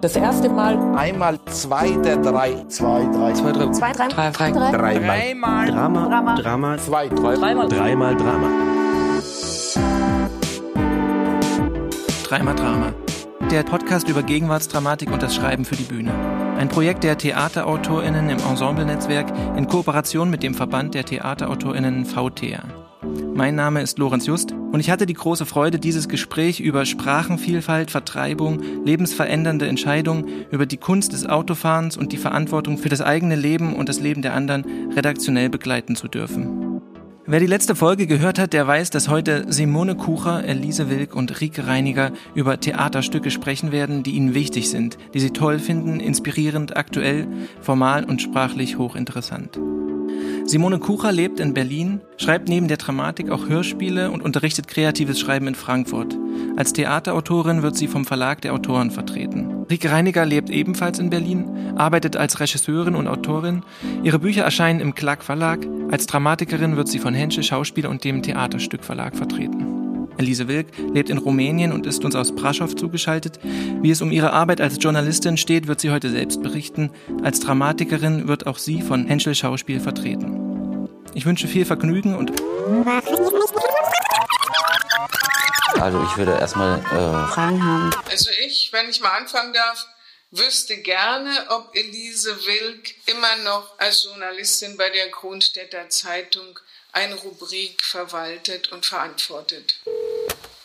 Das erste Mal. Einmal zwei der drei. Zwei, drei. Zwei, drei. Zwei, drei. Drei, drei. drei. Dreimal. Dreimal. Drama. Drama. Drama. Zwei, drei. Dreimal. Dreimal Drama. Dreimal Drama. Der Podcast über Gegenwartsdramatik und das Schreiben für die Bühne. Ein Projekt der TheaterautorInnen im Ensemble-Netzwerk in Kooperation mit dem Verband der TheaterautorInnen VTA. Mein Name ist Lorenz Just und ich hatte die große Freude, dieses Gespräch über Sprachenvielfalt, Vertreibung, lebensverändernde Entscheidungen, über die Kunst des Autofahrens und die Verantwortung für das eigene Leben und das Leben der anderen redaktionell begleiten zu dürfen. Wer die letzte Folge gehört hat, der weiß, dass heute Simone Kucher, Elise Wilk und Rike Reiniger über Theaterstücke sprechen werden, die ihnen wichtig sind, die sie toll finden, inspirierend, aktuell, formal und sprachlich hochinteressant. Simone Kucher lebt in Berlin, schreibt neben der Dramatik auch Hörspiele und unterrichtet kreatives Schreiben in Frankfurt. Als Theaterautorin wird sie vom Verlag der Autoren vertreten. Rike Reiniger lebt ebenfalls in Berlin, arbeitet als Regisseurin und Autorin. Ihre Bücher erscheinen im Klack Verlag. Als Dramatikerin wird sie von Henschel Schauspiel und dem Theaterstück Verlag vertreten. Elise Wilk lebt in Rumänien und ist uns aus Braschow zugeschaltet. Wie es um ihre Arbeit als Journalistin steht, wird sie heute selbst berichten. Als Dramatikerin wird auch sie von Henschel Schauspiel vertreten. Ich wünsche viel Vergnügen und Also ich würde erstmal äh, Fragen haben. Also ich, wenn ich mal anfangen darf, wüsste gerne, ob Elise Wilk immer noch als Journalistin bei der Kronstädter Zeitung eine Rubrik verwaltet und verantwortet.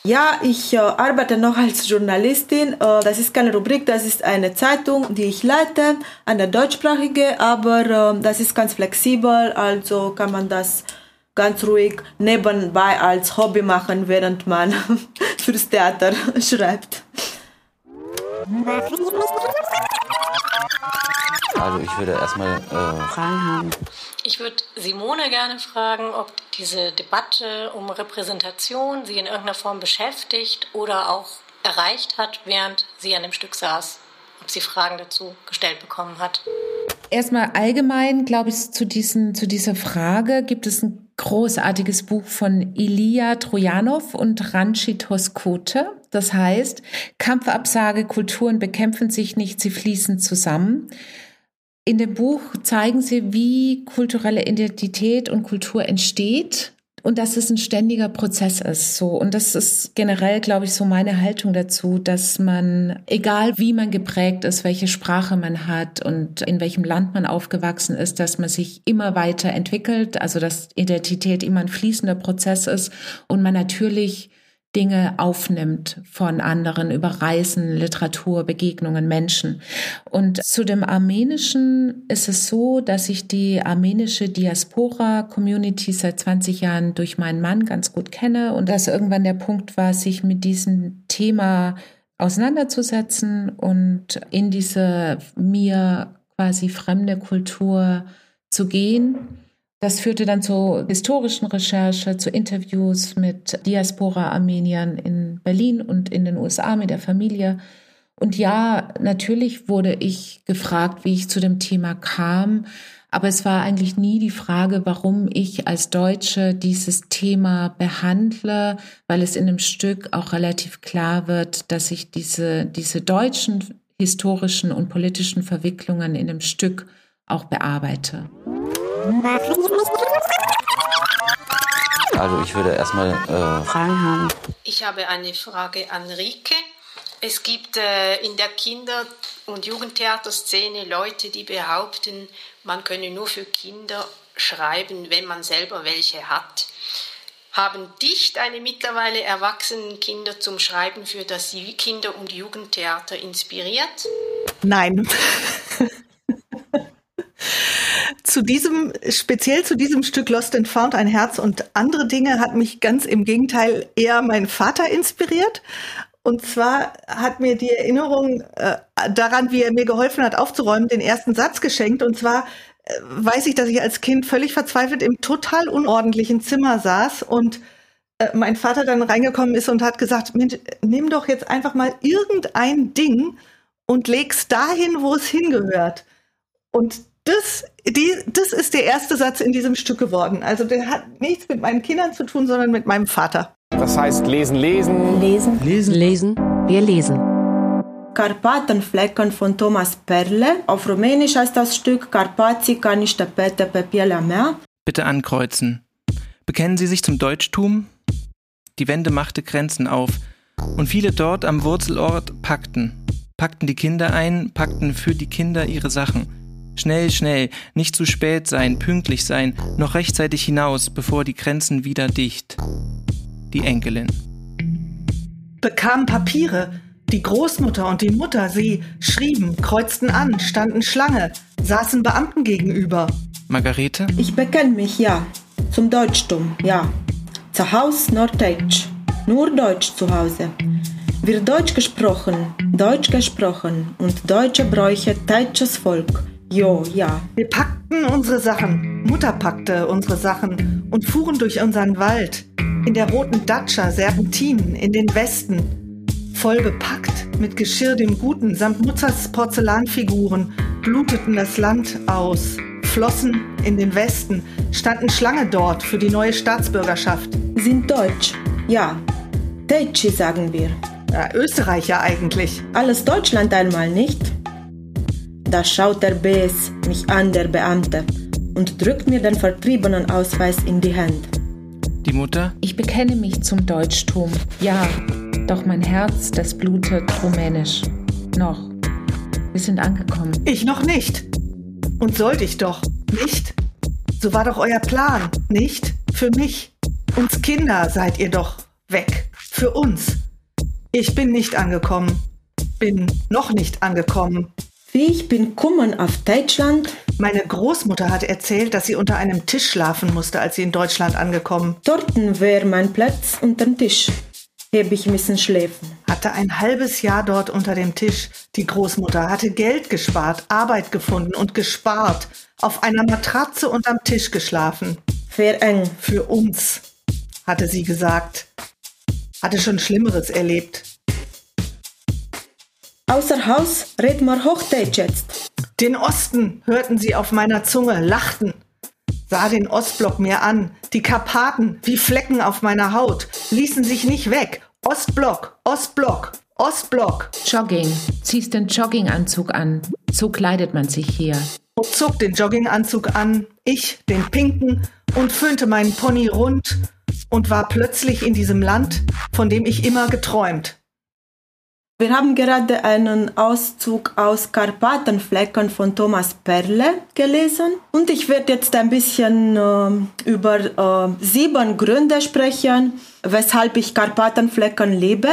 Ja, ich äh, arbeite noch als Journalistin. Äh, das ist keine Rubrik, das ist eine Zeitung, die ich leite, eine deutschsprachige, aber äh, das ist ganz flexibel, also kann man das ganz ruhig nebenbei als Hobby machen, während man fürs Theater schreibt. also ich würde erstmal äh, Fragen haben. Ich würde Simone gerne fragen, ob diese Debatte um Repräsentation sie in irgendeiner Form beschäftigt oder auch erreicht hat, während sie an dem Stück saß. Ob sie Fragen dazu gestellt bekommen hat. Erstmal allgemein, glaube ich, zu, diesen, zu dieser Frage gibt es ein großartiges Buch von Ilya Trojanow und Ranchi Toskote. Das heißt, Kampfabsage, Kulturen bekämpfen sich nicht, sie fließen zusammen. In dem Buch zeigen sie, wie kulturelle Identität und Kultur entsteht und dass es ein ständiger Prozess ist. So und das ist generell, glaube ich, so meine Haltung dazu, dass man, egal wie man geprägt ist, welche Sprache man hat und in welchem Land man aufgewachsen ist, dass man sich immer weiter entwickelt. Also dass Identität immer ein fließender Prozess ist und man natürlich Dinge aufnimmt von anderen über Reisen, Literatur, Begegnungen, Menschen. Und zu dem Armenischen ist es so, dass ich die armenische Diaspora-Community seit 20 Jahren durch meinen Mann ganz gut kenne und dass irgendwann der Punkt war, sich mit diesem Thema auseinanderzusetzen und in diese mir quasi fremde Kultur zu gehen das führte dann zu historischen Recherche, zu Interviews mit Diaspora-Armeniern in Berlin und in den USA mit der Familie. Und ja, natürlich wurde ich gefragt, wie ich zu dem Thema kam. Aber es war eigentlich nie die Frage, warum ich als Deutsche dieses Thema behandle, weil es in dem Stück auch relativ klar wird, dass ich diese, diese deutschen historischen und politischen Verwicklungen in dem Stück auch bearbeite. Also ich würde erstmal äh, Fragen haben. Ich habe eine Frage an Rike. Es gibt äh, in der Kinder- und Jugendtheaterszene Leute, die behaupten, man könne nur für Kinder schreiben, wenn man selber welche hat. Haben dich deine mittlerweile erwachsenen Kinder zum Schreiben für das Kinder- und Jugendtheater inspiriert? Nein. Zu diesem, speziell zu diesem Stück Lost and Found, ein Herz und andere Dinge hat mich ganz im Gegenteil eher mein Vater inspiriert. Und zwar hat mir die Erinnerung äh, daran, wie er mir geholfen hat, aufzuräumen, den ersten Satz geschenkt. Und zwar äh, weiß ich, dass ich als Kind völlig verzweifelt im total unordentlichen Zimmer saß und äh, mein Vater dann reingekommen ist und hat gesagt, Mensch, nimm doch jetzt einfach mal irgendein Ding und leg's dahin, wo es hingehört. Und das, die, das ist der erste Satz in diesem Stück geworden. Also der hat nichts mit meinen Kindern zu tun, sondern mit meinem Vater. Das heißt lesen, lesen. Lesen. Lesen. Lesen. Wir lesen. Karpatenflecken von Thomas Perle. Auf Rumänisch heißt das Stück Carpații ca niște pete pe pielea mea. Bitte ankreuzen. Bekennen Sie sich zum Deutschtum? Die Wende machte Grenzen auf. Und viele dort am Wurzelort packten. Packten die Kinder ein, packten für die Kinder ihre Sachen. Schnell, schnell, nicht zu spät sein, pünktlich sein, noch rechtzeitig hinaus, bevor die Grenzen wieder dicht. Die Enkelin. Bekamen Papiere. Die Großmutter und die Mutter, sie schrieben, kreuzten an, standen Schlange, saßen Beamten gegenüber. Margarete? Ich bekenne mich, ja. Zum Deutschtum, ja. Zu Hause nur Deutsch. Nur Deutsch zu Hause. Wird Deutsch gesprochen, Deutsch gesprochen und deutsche Bräuche, deutsches Volk. Jo, ja. Wir packten unsere Sachen, Mutter packte unsere Sachen und fuhren durch unseren Wald. In der roten Datscha, Serpentinen, in den Westen. Voll bepackt mit Geschirr dem Guten samt Mutters Porzellanfiguren, bluteten das Land aus, flossen in den Westen, standen Schlange dort für die neue Staatsbürgerschaft. Sind Deutsch, ja. Deutsche sagen wir. Ja, Österreicher eigentlich. Alles Deutschland einmal, nicht? Da schaut der BS mich an, der Beamte, und drückt mir den vertriebenen Ausweis in die Hand. Die Mutter? Ich bekenne mich zum Deutschtum, ja, doch mein Herz, das blutet rumänisch. Noch. Wir sind angekommen. Ich noch nicht. Und sollte ich doch, nicht? So war doch euer Plan, nicht? Für mich. Uns Kinder seid ihr doch weg. Für uns. Ich bin nicht angekommen. Bin noch nicht angekommen. Wie ich bin kommen auf Deutschland? Meine Großmutter hat erzählt, dass sie unter einem Tisch schlafen musste, als sie in Deutschland angekommen. Dorten wäre mein Platz unter dem Tisch. Heb ich müssen schläfen. Hatte ein halbes Jahr dort unter dem Tisch. Die Großmutter hatte Geld gespart, Arbeit gefunden und gespart. Auf einer Matratze unterm Tisch geschlafen. Fair eng. Für uns, hatte sie gesagt. Hatte schon Schlimmeres erlebt. Außer Haus red mal Hochdeutsch jetzt. Den Osten hörten sie auf meiner Zunge, lachten. Sah den Ostblock mir an, die Karpaten wie Flecken auf meiner Haut, ließen sich nicht weg. Ostblock, Ostblock, Ostblock. Jogging. Ziehst den Jogginganzug an. So kleidet man sich hier. Und zog den Jogginganzug an, ich den pinken, und föhnte meinen Pony rund und war plötzlich in diesem Land, von dem ich immer geträumt. Wir haben gerade einen Auszug aus Karpatenflecken von Thomas Perle gelesen und ich werde jetzt ein bisschen äh, über äh, sieben Gründe sprechen, weshalb ich Karpatenflecken liebe.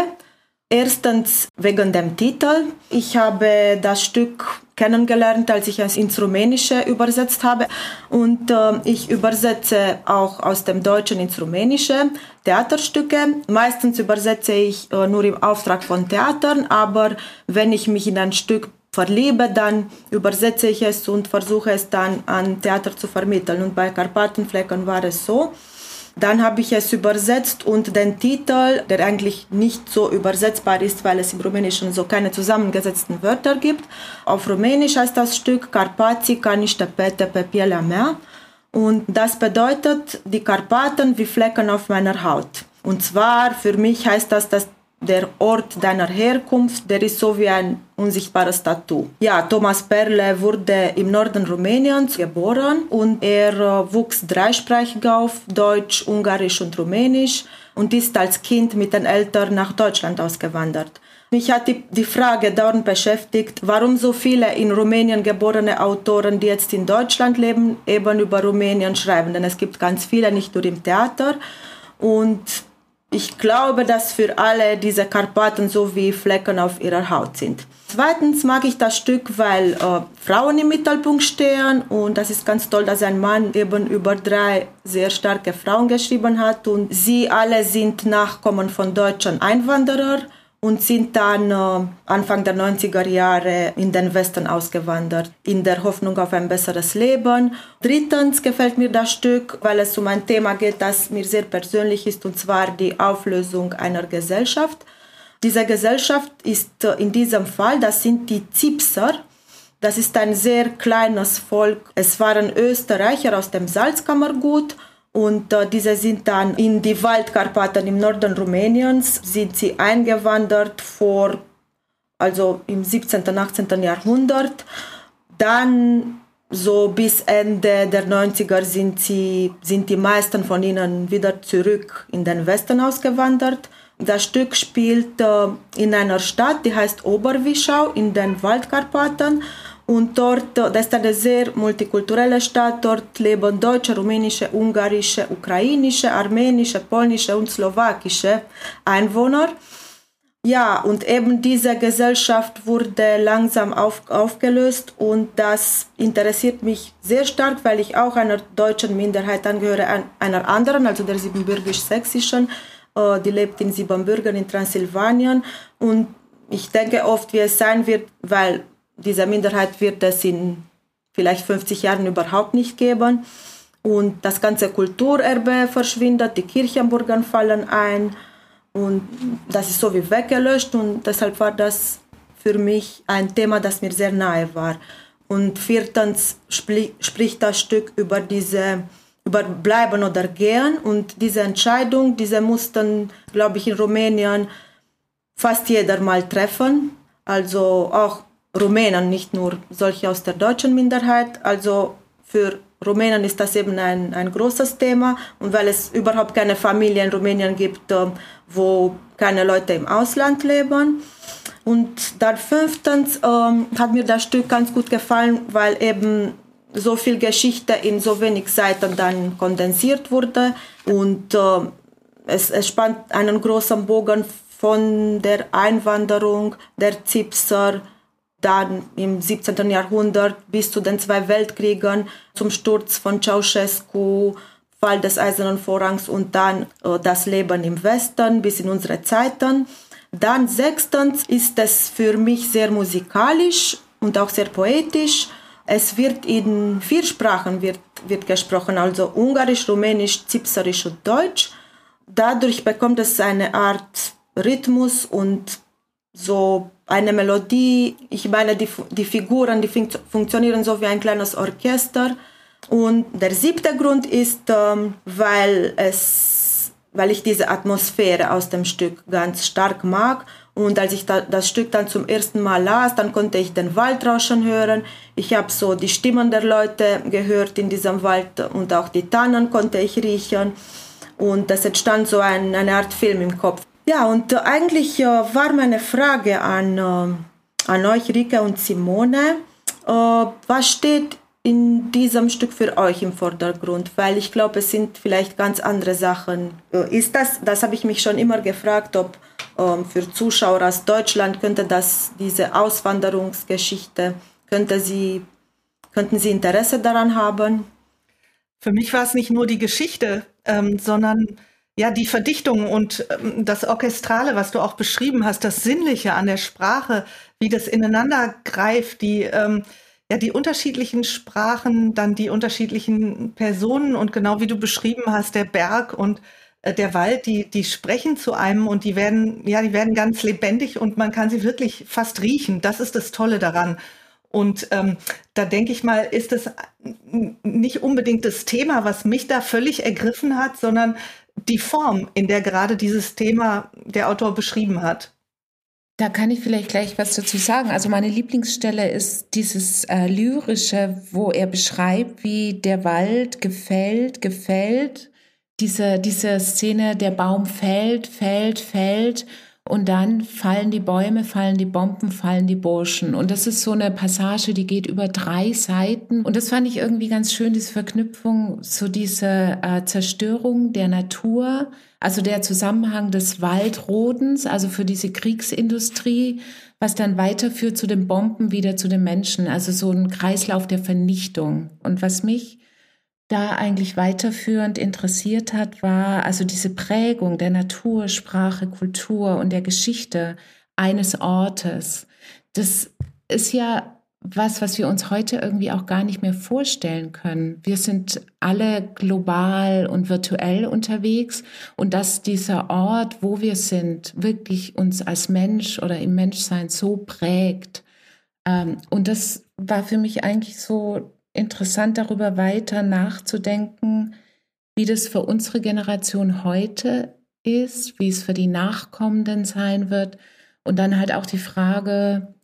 Erstens wegen dem Titel. Ich habe das Stück kennengelernt, als ich es ins Rumänische übersetzt habe. Und äh, ich übersetze auch aus dem Deutschen ins Rumänische Theaterstücke. Meistens übersetze ich äh, nur im Auftrag von Theatern, aber wenn ich mich in ein Stück verliebe, dann übersetze ich es und versuche es dann an Theater zu vermitteln. Und bei Karpatenflecken war es so. Dann habe ich es übersetzt und den Titel, der eigentlich nicht so übersetzbar ist, weil es im Rumänischen so keine zusammengesetzten Wörter gibt. Auf Rumänisch heißt das Stück Carpații ca pete pe mea. Und das bedeutet die Karpaten wie Flecken auf meiner Haut. Und zwar für mich heißt das, dass der Ort deiner Herkunft, der ist so wie ein unsichtbares Tattoo. Ja, Thomas Perle wurde im Norden Rumäniens geboren und er äh, wuchs dreisprachig auf, Deutsch, Ungarisch und Rumänisch und ist als Kind mit den Eltern nach Deutschland ausgewandert. Mich hat die, die Frage dauernd beschäftigt, warum so viele in Rumänien geborene Autoren, die jetzt in Deutschland leben, eben über Rumänien schreiben. Denn es gibt ganz viele, nicht nur im Theater. Und ich glaube, dass für alle diese Karpaten so wie Flecken auf ihrer Haut sind. Zweitens mag ich das Stück, weil äh, Frauen im Mittelpunkt stehen und das ist ganz toll, dass ein Mann eben über drei sehr starke Frauen geschrieben hat und sie alle sind Nachkommen von deutschen Einwanderern und sind dann äh, Anfang der 90er Jahre in den Westen ausgewandert, in der Hoffnung auf ein besseres Leben. Drittens gefällt mir das Stück, weil es um ein Thema geht, das mir sehr persönlich ist, und zwar die Auflösung einer Gesellschaft. Diese Gesellschaft ist äh, in diesem Fall, das sind die Zipser. Das ist ein sehr kleines Volk. Es waren Österreicher aus dem Salzkammergut und äh, diese sind dann in die Waldkarpaten im Norden Rumäniens, sind sie eingewandert vor also im 17. und 18. Jahrhundert. Dann so bis Ende der 90er sind, sie, sind die meisten von ihnen wieder zurück in den Westen ausgewandert. Das Stück spielt äh, in einer Stadt, die heißt Oberwischau in den Waldkarpaten. Und dort, das ist eine sehr multikulturelle Stadt. Dort leben deutsche, rumänische, ungarische, ukrainische, armenische, polnische und slowakische Einwohner. Ja, und eben diese Gesellschaft wurde langsam auf, aufgelöst und das interessiert mich sehr stark, weil ich auch einer deutschen Minderheit angehöre, einer anderen, also der siebenbürgisch-sächsischen. Äh, die lebt in Siebenbürgen in Transsilvanien und ich denke oft, wie es sein wird, weil diese Minderheit wird es in vielleicht 50 Jahren überhaupt nicht geben und das ganze Kulturerbe verschwindet, die Kirchenburgen fallen ein und das ist so wie weggelöscht und deshalb war das für mich ein Thema, das mir sehr nahe war. Und viertens spricht das Stück über diese über bleiben oder gehen und diese Entscheidung, diese mussten, glaube ich, in Rumänien fast jeder mal treffen. Also auch Rumänen, nicht nur solche aus der deutschen Minderheit. Also für Rumänen ist das eben ein, ein großes Thema und weil es überhaupt keine Familie in Rumänien gibt, ähm, wo keine Leute im Ausland leben. Und dann fünftens ähm, hat mir das Stück ganz gut gefallen, weil eben so viel Geschichte in so wenig Seiten dann kondensiert wurde und äh, es, es spannt einen großen Bogen von der Einwanderung der Zipser dann im 17. Jahrhundert bis zu den zwei Weltkriegen, zum Sturz von Ceausescu, Fall des Eisernen Vorrangs und dann äh, das Leben im Westen bis in unsere Zeiten. Dann sechstens ist es für mich sehr musikalisch und auch sehr poetisch. Es wird in vier Sprachen wird, wird gesprochen, also Ungarisch, Rumänisch, Zipserisch und Deutsch. Dadurch bekommt es eine Art Rhythmus und so eine Melodie. Ich meine, die, die Figuren, die fun funktionieren so wie ein kleines Orchester. Und der siebte Grund ist, ähm, weil, es, weil ich diese Atmosphäre aus dem Stück ganz stark mag. Und als ich da, das Stück dann zum ersten Mal las, dann konnte ich den Waldrauschen hören. Ich habe so die Stimmen der Leute gehört in diesem Wald und auch die Tannen konnte ich riechen. Und es entstand so ein, eine Art Film im Kopf. Ja, und äh, eigentlich äh, war meine Frage an, äh, an euch, Rike und Simone, äh, was steht in diesem Stück für euch im Vordergrund? Weil ich glaube, es sind vielleicht ganz andere Sachen. Ist das, das habe ich mich schon immer gefragt, ob ähm, für Zuschauer aus Deutschland könnte das, diese Auswanderungsgeschichte, könnte sie, könnten sie Interesse daran haben? Für mich war es nicht nur die Geschichte, ähm, sondern ja, die Verdichtung und ähm, das Orchestrale, was du auch beschrieben hast, das Sinnliche an der Sprache, wie das ineinander greift, die, ähm, ja, die unterschiedlichen Sprachen, dann die unterschiedlichen Personen und genau wie du beschrieben hast, der Berg und äh, der Wald, die, die sprechen zu einem und die werden, ja, die werden ganz lebendig und man kann sie wirklich fast riechen. Das ist das Tolle daran. Und ähm, da denke ich mal, ist es nicht unbedingt das Thema, was mich da völlig ergriffen hat, sondern die Form, in der gerade dieses Thema der Autor beschrieben hat. Da kann ich vielleicht gleich was dazu sagen. Also meine Lieblingsstelle ist dieses äh, lyrische, wo er beschreibt, wie der Wald gefällt, gefällt. Diese, diese Szene, der Baum fällt, fällt, fällt und dann fallen die Bäume, fallen die Bomben, fallen die Burschen. Und das ist so eine Passage, die geht über drei Seiten. Und das fand ich irgendwie ganz schön, diese Verknüpfung zu dieser äh, Zerstörung der Natur, also der Zusammenhang des Waldrodens, also für diese Kriegsindustrie, was dann weiterführt zu den Bomben wieder zu den Menschen. Also so ein Kreislauf der Vernichtung. Und was mich da eigentlich weiterführend interessiert hat, war also diese Prägung der Natur, Sprache, Kultur und der Geschichte eines Ortes. Das ist ja was, was wir uns heute irgendwie auch gar nicht mehr vorstellen können. Wir sind alle global und virtuell unterwegs und dass dieser Ort, wo wir sind, wirklich uns als Mensch oder im Menschsein so prägt. Ähm, und das war für mich eigentlich so interessant, darüber weiter nachzudenken, wie das für unsere Generation heute ist, wie es für die Nachkommenden sein wird Und dann halt auch die Frage,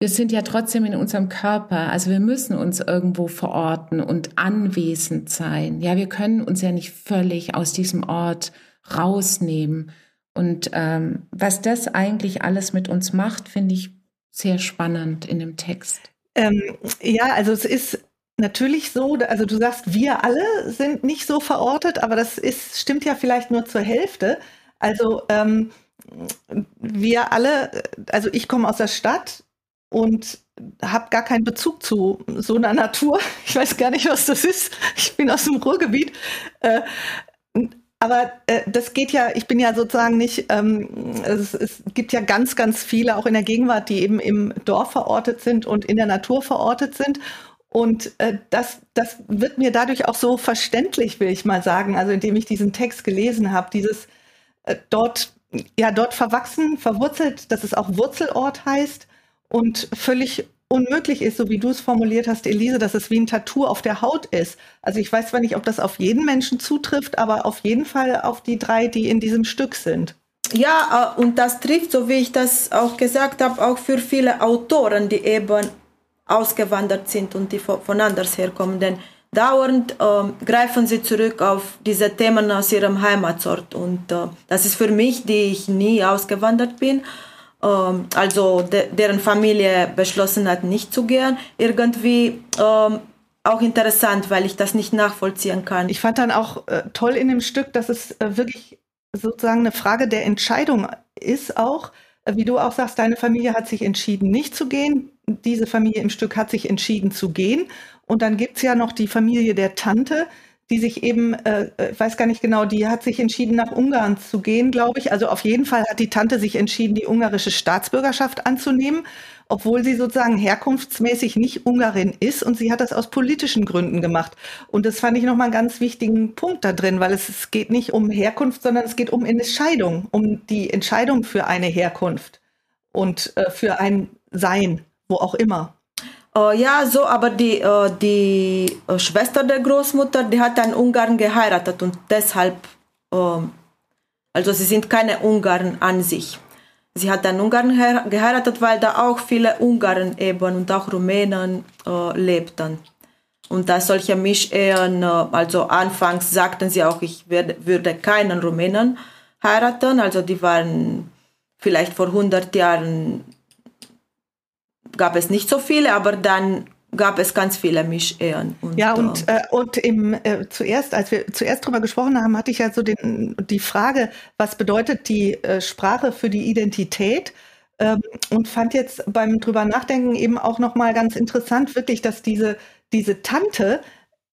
wir sind ja trotzdem in unserem Körper, also wir müssen uns irgendwo verorten und anwesend sein. Ja, wir können uns ja nicht völlig aus diesem Ort rausnehmen. Und ähm, was das eigentlich alles mit uns macht, finde ich sehr spannend in dem Text. Ähm, ja, also es ist natürlich so, also du sagst, wir alle sind nicht so verortet, aber das ist, stimmt ja vielleicht nur zur Hälfte. Also ähm, wir alle, also ich komme aus der Stadt und habe gar keinen Bezug zu so einer Natur. Ich weiß gar nicht, was das ist. Ich bin aus dem Ruhrgebiet. Äh, aber äh, das geht ja, ich bin ja sozusagen nicht, ähm, es, es, gibt ja ganz, ganz viele, auch in der Gegenwart, die eben im Dorf verortet sind und in der Natur verortet sind. Und äh, das, das wird mir dadurch auch so verständlich, will ich mal sagen, also indem ich diesen Text gelesen habe, dieses äh, dort, ja, dort verwachsen, verwurzelt, dass es auch Wurzelort heißt und völlig unmöglich ist, so wie du es formuliert hast, Elise, dass es wie ein Tattoo auf der Haut ist. Also ich weiß zwar nicht, ob das auf jeden Menschen zutrifft, aber auf jeden Fall auf die drei, die in diesem Stück sind. Ja, äh, und das trifft, so wie ich das auch gesagt habe, auch für viele Autoren, die eben ausgewandert sind und die von anders herkommen. Denn dauernd äh, greifen sie zurück auf diese Themen aus ihrem Heimatort. Und äh, das ist für mich, die ich nie ausgewandert bin, ähm, also de deren Familie beschlossen hat, nicht zu gehen, irgendwie ähm, auch interessant, weil ich das nicht nachvollziehen kann. Ich fand dann auch äh, toll in dem Stück, dass es äh, wirklich sozusagen eine Frage der Entscheidung ist auch. Äh, wie du auch sagst, deine Familie hat sich entschieden, nicht zu gehen. Diese Familie im Stück hat sich entschieden zu gehen. Und dann gibt es ja noch die Familie der Tante, die sich eben, äh, äh, ich weiß gar nicht genau, die hat sich entschieden, nach Ungarn zu gehen, glaube ich. Also auf jeden Fall hat die Tante sich entschieden, die ungarische Staatsbürgerschaft anzunehmen, obwohl sie sozusagen herkunftsmäßig nicht Ungarin ist und sie hat das aus politischen Gründen gemacht. Und das fand ich nochmal einen ganz wichtigen Punkt da drin, weil es, es geht nicht um Herkunft, sondern es geht um Entscheidung, um die Entscheidung für eine Herkunft und äh, für ein Sein, wo auch immer. Äh, ja, so, aber die, äh, die äh, Schwester der Großmutter, die hat einen Ungarn geheiratet und deshalb, ähm, also sie sind keine Ungarn an sich. Sie hat einen Ungarn geheiratet, weil da auch viele Ungarn eben und auch Rumänen äh, lebten. Und da solche Mischehen, äh, also anfangs sagten sie auch, ich werde, würde keinen Rumänen heiraten, also die waren vielleicht vor 100 Jahren gab es nicht so viele, aber dann gab es ganz viele Mischehen. Und, ja, und, äh, und im, äh, zuerst, als wir zuerst darüber gesprochen haben, hatte ich ja so den, die Frage, was bedeutet die äh, Sprache für die Identität? Ähm, und fand jetzt beim drüber nachdenken eben auch nochmal ganz interessant, wirklich, dass diese, diese Tante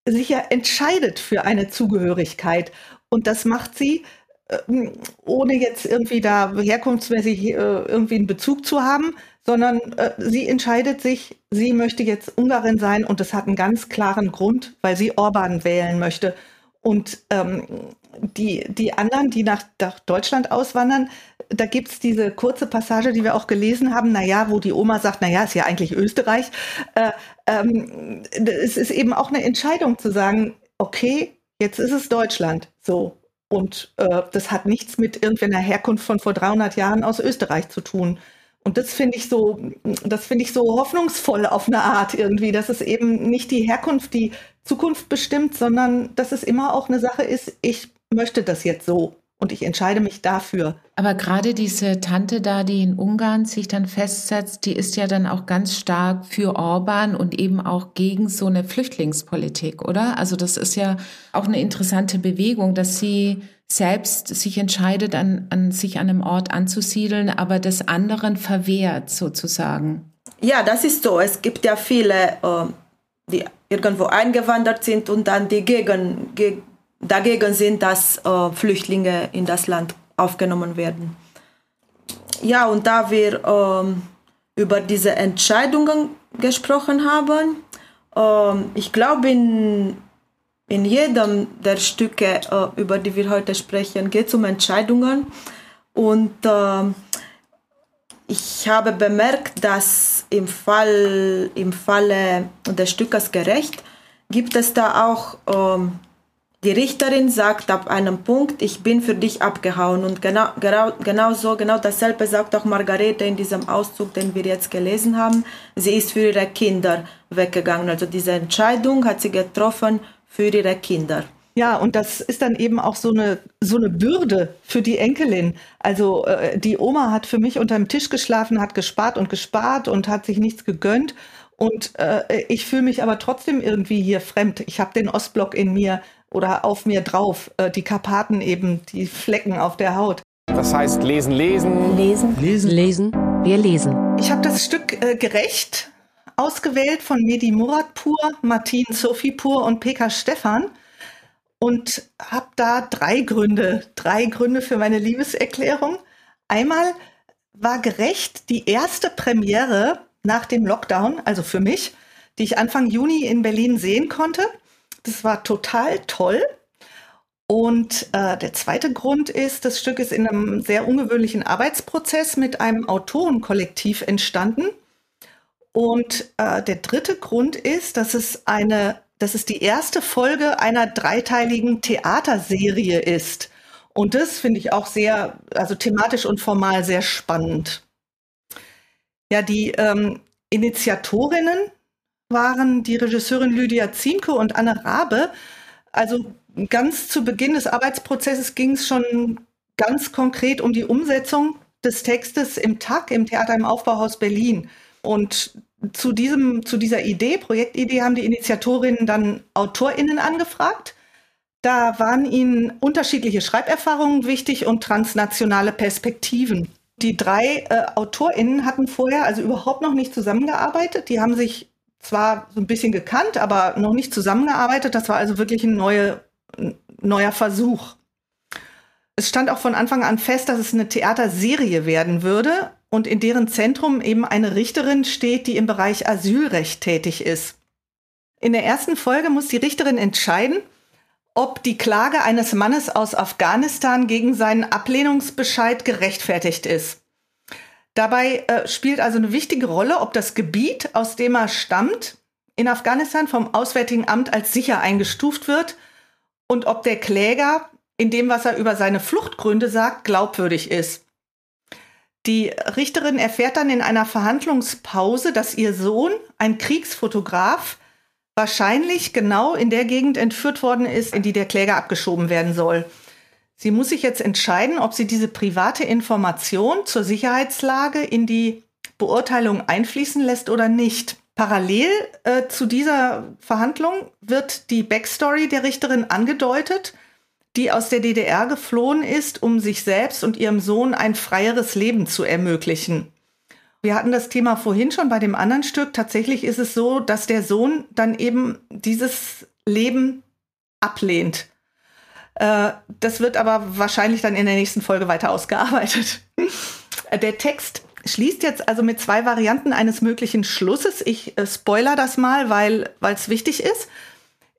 sich ja entscheidet für eine Zugehörigkeit. Und das macht sie, ähm, ohne jetzt irgendwie da herkunftsmäßig äh, irgendwie einen Bezug zu haben, sondern äh, sie entscheidet sich, sie möchte jetzt Ungarin sein und das hat einen ganz klaren Grund, weil sie Orban wählen möchte. Und ähm, die, die anderen, die nach, nach Deutschland auswandern, da gibt's diese kurze Passage, die wir auch gelesen haben, naja, wo die Oma sagt, naja, ist ja eigentlich Österreich. Äh, ähm, es ist eben auch eine Entscheidung zu sagen, okay, jetzt ist es Deutschland. So. Und äh, das hat nichts mit irgendeiner Herkunft von vor 300 Jahren aus Österreich zu tun. Und das finde ich so, das finde ich so hoffnungsvoll auf eine Art irgendwie, dass es eben nicht die Herkunft, die Zukunft bestimmt, sondern dass es immer auch eine Sache ist, ich möchte das jetzt so und ich entscheide mich dafür. Aber gerade diese Tante da, die in Ungarn sich dann festsetzt, die ist ja dann auch ganz stark für Orban und eben auch gegen so eine Flüchtlingspolitik, oder? Also das ist ja auch eine interessante Bewegung, dass sie selbst sich entscheidet, an, an sich an einem Ort anzusiedeln, aber des anderen verwehrt sozusagen. Ja, das ist so. Es gibt ja viele, äh, die irgendwo eingewandert sind und dann die gegen, ge, dagegen sind, dass äh, Flüchtlinge in das Land aufgenommen werden. Ja, und da wir äh, über diese Entscheidungen gesprochen haben, ähm, ich glaube, in in jedem der Stücke, äh, über die wir heute sprechen, geht es um Entscheidungen. Und äh, ich habe bemerkt, dass im, Fall, im Falle des Stückes gerecht gibt es da auch ähm, die Richterin sagt ab einem Punkt, ich bin für dich abgehauen. Und genau, genau, genau so, genau dasselbe sagt auch Margarete in diesem Auszug, den wir jetzt gelesen haben. Sie ist für ihre Kinder weggegangen. Also diese Entscheidung hat sie getroffen für ihre Kinder. Ja, und das ist dann eben auch so eine, so eine Bürde für die Enkelin. Also äh, die Oma hat für mich unter dem Tisch geschlafen, hat gespart und gespart und hat sich nichts gegönnt. Und äh, ich fühle mich aber trotzdem irgendwie hier fremd. Ich habe den Ostblock in mir oder auf mir drauf, äh, die Karpaten eben, die Flecken auf der Haut. Das heißt lesen, lesen. Lesen, lesen, lesen. Wir lesen. Ich habe das Stück äh, Gerecht ausgewählt von Medi Muratpur, Martin Sophipur und Pekka Stefan und habe da drei Gründe, drei Gründe für meine Liebeserklärung. Einmal war gerecht die erste Premiere nach dem Lockdown, also für mich, die ich Anfang Juni in Berlin sehen konnte. Das war total toll. Und äh, der zweite Grund ist, das Stück ist in einem sehr ungewöhnlichen Arbeitsprozess mit einem Autorenkollektiv entstanden. Und äh, der dritte Grund ist, dass es eine dass es die erste Folge einer dreiteiligen Theaterserie ist. Und das finde ich auch sehr, also thematisch und formal sehr spannend. Ja, die ähm, Initiatorinnen waren die Regisseurin Lydia Ziemke und Anne Rabe. Also ganz zu Beginn des Arbeitsprozesses ging es schon ganz konkret um die Umsetzung des Textes im TAG, im Theater im Aufbauhaus Berlin. Und zu, diesem, zu dieser Idee, Projektidee, haben die Initiatorinnen dann AutorInnen angefragt. Da waren ihnen unterschiedliche Schreiberfahrungen wichtig und transnationale Perspektiven. Die drei äh, AutorInnen hatten vorher also überhaupt noch nicht zusammengearbeitet. Die haben sich zwar so ein bisschen gekannt, aber noch nicht zusammengearbeitet. Das war also wirklich ein, neue, ein neuer Versuch. Es stand auch von Anfang an fest, dass es eine Theaterserie werden würde und in deren Zentrum eben eine Richterin steht, die im Bereich Asylrecht tätig ist. In der ersten Folge muss die Richterin entscheiden, ob die Klage eines Mannes aus Afghanistan gegen seinen Ablehnungsbescheid gerechtfertigt ist. Dabei äh, spielt also eine wichtige Rolle, ob das Gebiet, aus dem er stammt, in Afghanistan vom Auswärtigen Amt als sicher eingestuft wird und ob der Kläger in dem, was er über seine Fluchtgründe sagt, glaubwürdig ist. Die Richterin erfährt dann in einer Verhandlungspause, dass ihr Sohn, ein Kriegsfotograf, wahrscheinlich genau in der Gegend entführt worden ist, in die der Kläger abgeschoben werden soll. Sie muss sich jetzt entscheiden, ob sie diese private Information zur Sicherheitslage in die Beurteilung einfließen lässt oder nicht. Parallel äh, zu dieser Verhandlung wird die Backstory der Richterin angedeutet die aus der DDR geflohen ist, um sich selbst und ihrem Sohn ein freieres Leben zu ermöglichen. Wir hatten das Thema vorhin schon bei dem anderen Stück. Tatsächlich ist es so, dass der Sohn dann eben dieses Leben ablehnt. Äh, das wird aber wahrscheinlich dann in der nächsten Folge weiter ausgearbeitet. Der Text schließt jetzt also mit zwei Varianten eines möglichen Schlusses. Ich äh, spoiler das mal, weil es wichtig ist.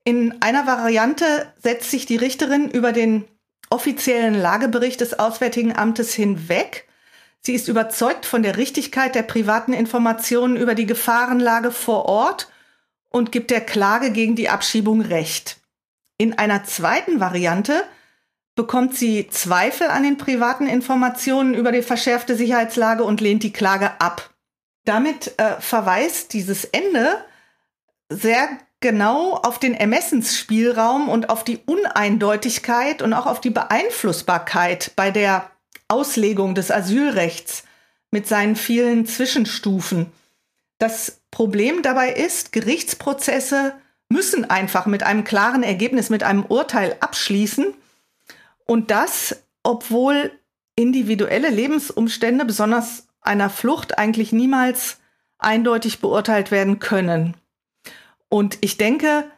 In einer Variante setzt sich die Richterin über den offiziellen Lagebericht des Auswärtigen Amtes hinweg. Sie ist überzeugt von der Richtigkeit der privaten Informationen über die Gefahrenlage vor Ort und gibt der Klage gegen die Abschiebung Recht. In einer zweiten Variante bekommt sie Zweifel an den privaten Informationen über die verschärfte Sicherheitslage und lehnt die Klage ab. Damit äh, verweist dieses Ende sehr genau auf den Ermessensspielraum und auf die Uneindeutigkeit und auch auf die Beeinflussbarkeit bei der Auslegung des Asylrechts mit seinen vielen Zwischenstufen. Das Problem dabei ist, Gerichtsprozesse müssen einfach mit einem klaren Ergebnis, mit einem Urteil abschließen. Und das, obwohl individuelle Lebensumstände, besonders einer Flucht, eigentlich niemals eindeutig beurteilt werden können. Und ich denke,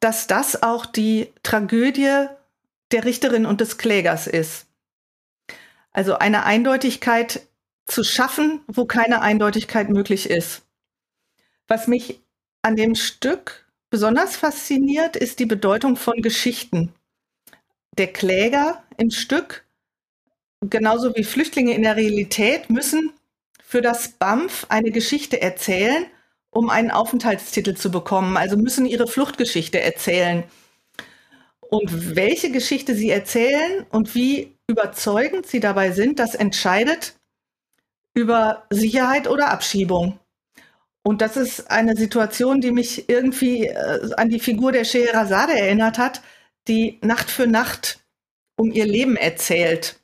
dass das auch die Tragödie der Richterin und des Klägers ist. Also eine Eindeutigkeit zu schaffen, wo keine Eindeutigkeit möglich ist. Was mich an dem Stück besonders fasziniert, ist die Bedeutung von Geschichten. Der Kläger im Stück, genauso wie Flüchtlinge in der Realität, müssen für das BAMF eine Geschichte erzählen um einen Aufenthaltstitel zu bekommen. Also müssen ihre Fluchtgeschichte erzählen. Und welche Geschichte sie erzählen und wie überzeugend sie dabei sind, das entscheidet über Sicherheit oder Abschiebung. Und das ist eine Situation, die mich irgendwie äh, an die Figur der Scheherazade erinnert hat, die Nacht für Nacht um ihr Leben erzählt.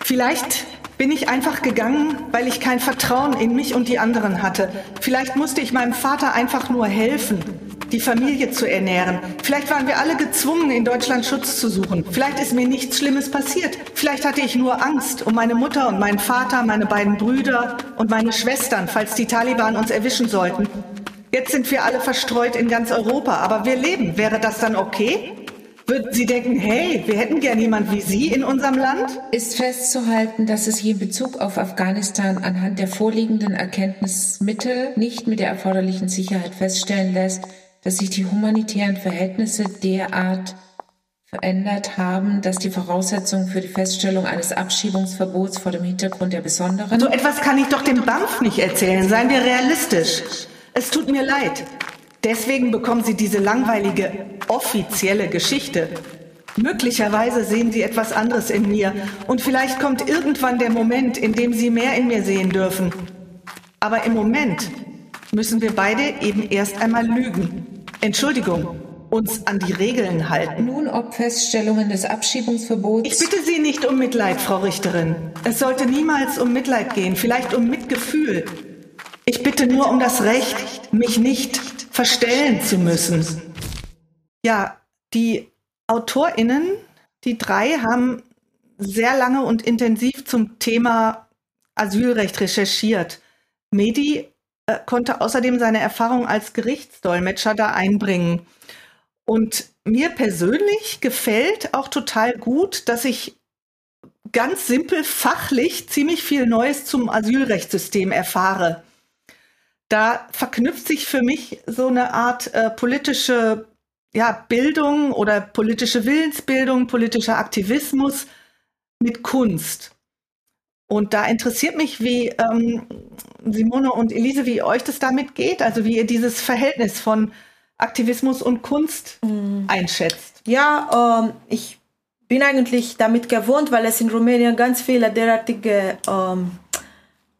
Vielleicht bin ich einfach gegangen, weil ich kein Vertrauen in mich und die anderen hatte. Vielleicht musste ich meinem Vater einfach nur helfen, die Familie zu ernähren. Vielleicht waren wir alle gezwungen, in Deutschland Schutz zu suchen. Vielleicht ist mir nichts Schlimmes passiert. Vielleicht hatte ich nur Angst um meine Mutter und meinen Vater, meine beiden Brüder und meine Schwestern, falls die Taliban uns erwischen sollten. Jetzt sind wir alle verstreut in ganz Europa, aber wir leben. Wäre das dann okay? Würden Sie denken, hey, wir hätten gern jemand wie Sie in unserem Land? Ist festzuhalten, dass es hier in Bezug auf Afghanistan anhand der vorliegenden Erkenntnismittel nicht mit der erforderlichen Sicherheit feststellen lässt, dass sich die humanitären Verhältnisse derart verändert haben, dass die Voraussetzungen für die Feststellung eines Abschiebungsverbots vor dem Hintergrund der besonderen. So etwas kann ich doch dem BAMF nicht erzählen. Seien wir realistisch. Es tut mir leid. Deswegen bekommen Sie diese langweilige offizielle Geschichte. Möglicherweise sehen Sie etwas anderes in mir und vielleicht kommt irgendwann der Moment, in dem Sie mehr in mir sehen dürfen. Aber im Moment müssen wir beide eben erst einmal lügen. Entschuldigung, uns an die Regeln halten. Nun ob Feststellungen des Abschiebungsverbots. Ich bitte Sie nicht um Mitleid, Frau Richterin. Es sollte niemals um Mitleid gehen, vielleicht um Mitgefühl. Ich bitte nur um das Recht, mich nicht verstellen zu müssen. Ja, die AutorInnen, die drei, haben sehr lange und intensiv zum Thema Asylrecht recherchiert. Medi äh, konnte außerdem seine Erfahrung als Gerichtsdolmetscher da einbringen. Und mir persönlich gefällt auch total gut, dass ich ganz simpel fachlich ziemlich viel Neues zum Asylrechtssystem erfahre da verknüpft sich für mich so eine Art äh, politische ja, Bildung oder politische Willensbildung, politischer Aktivismus mit Kunst. Und da interessiert mich, wie ähm, Simone und Elise, wie euch das damit geht, also wie ihr dieses Verhältnis von Aktivismus und Kunst mhm. einschätzt. Ja, ähm, ich bin eigentlich damit gewohnt, weil es in Rumänien ganz viele derartige ähm,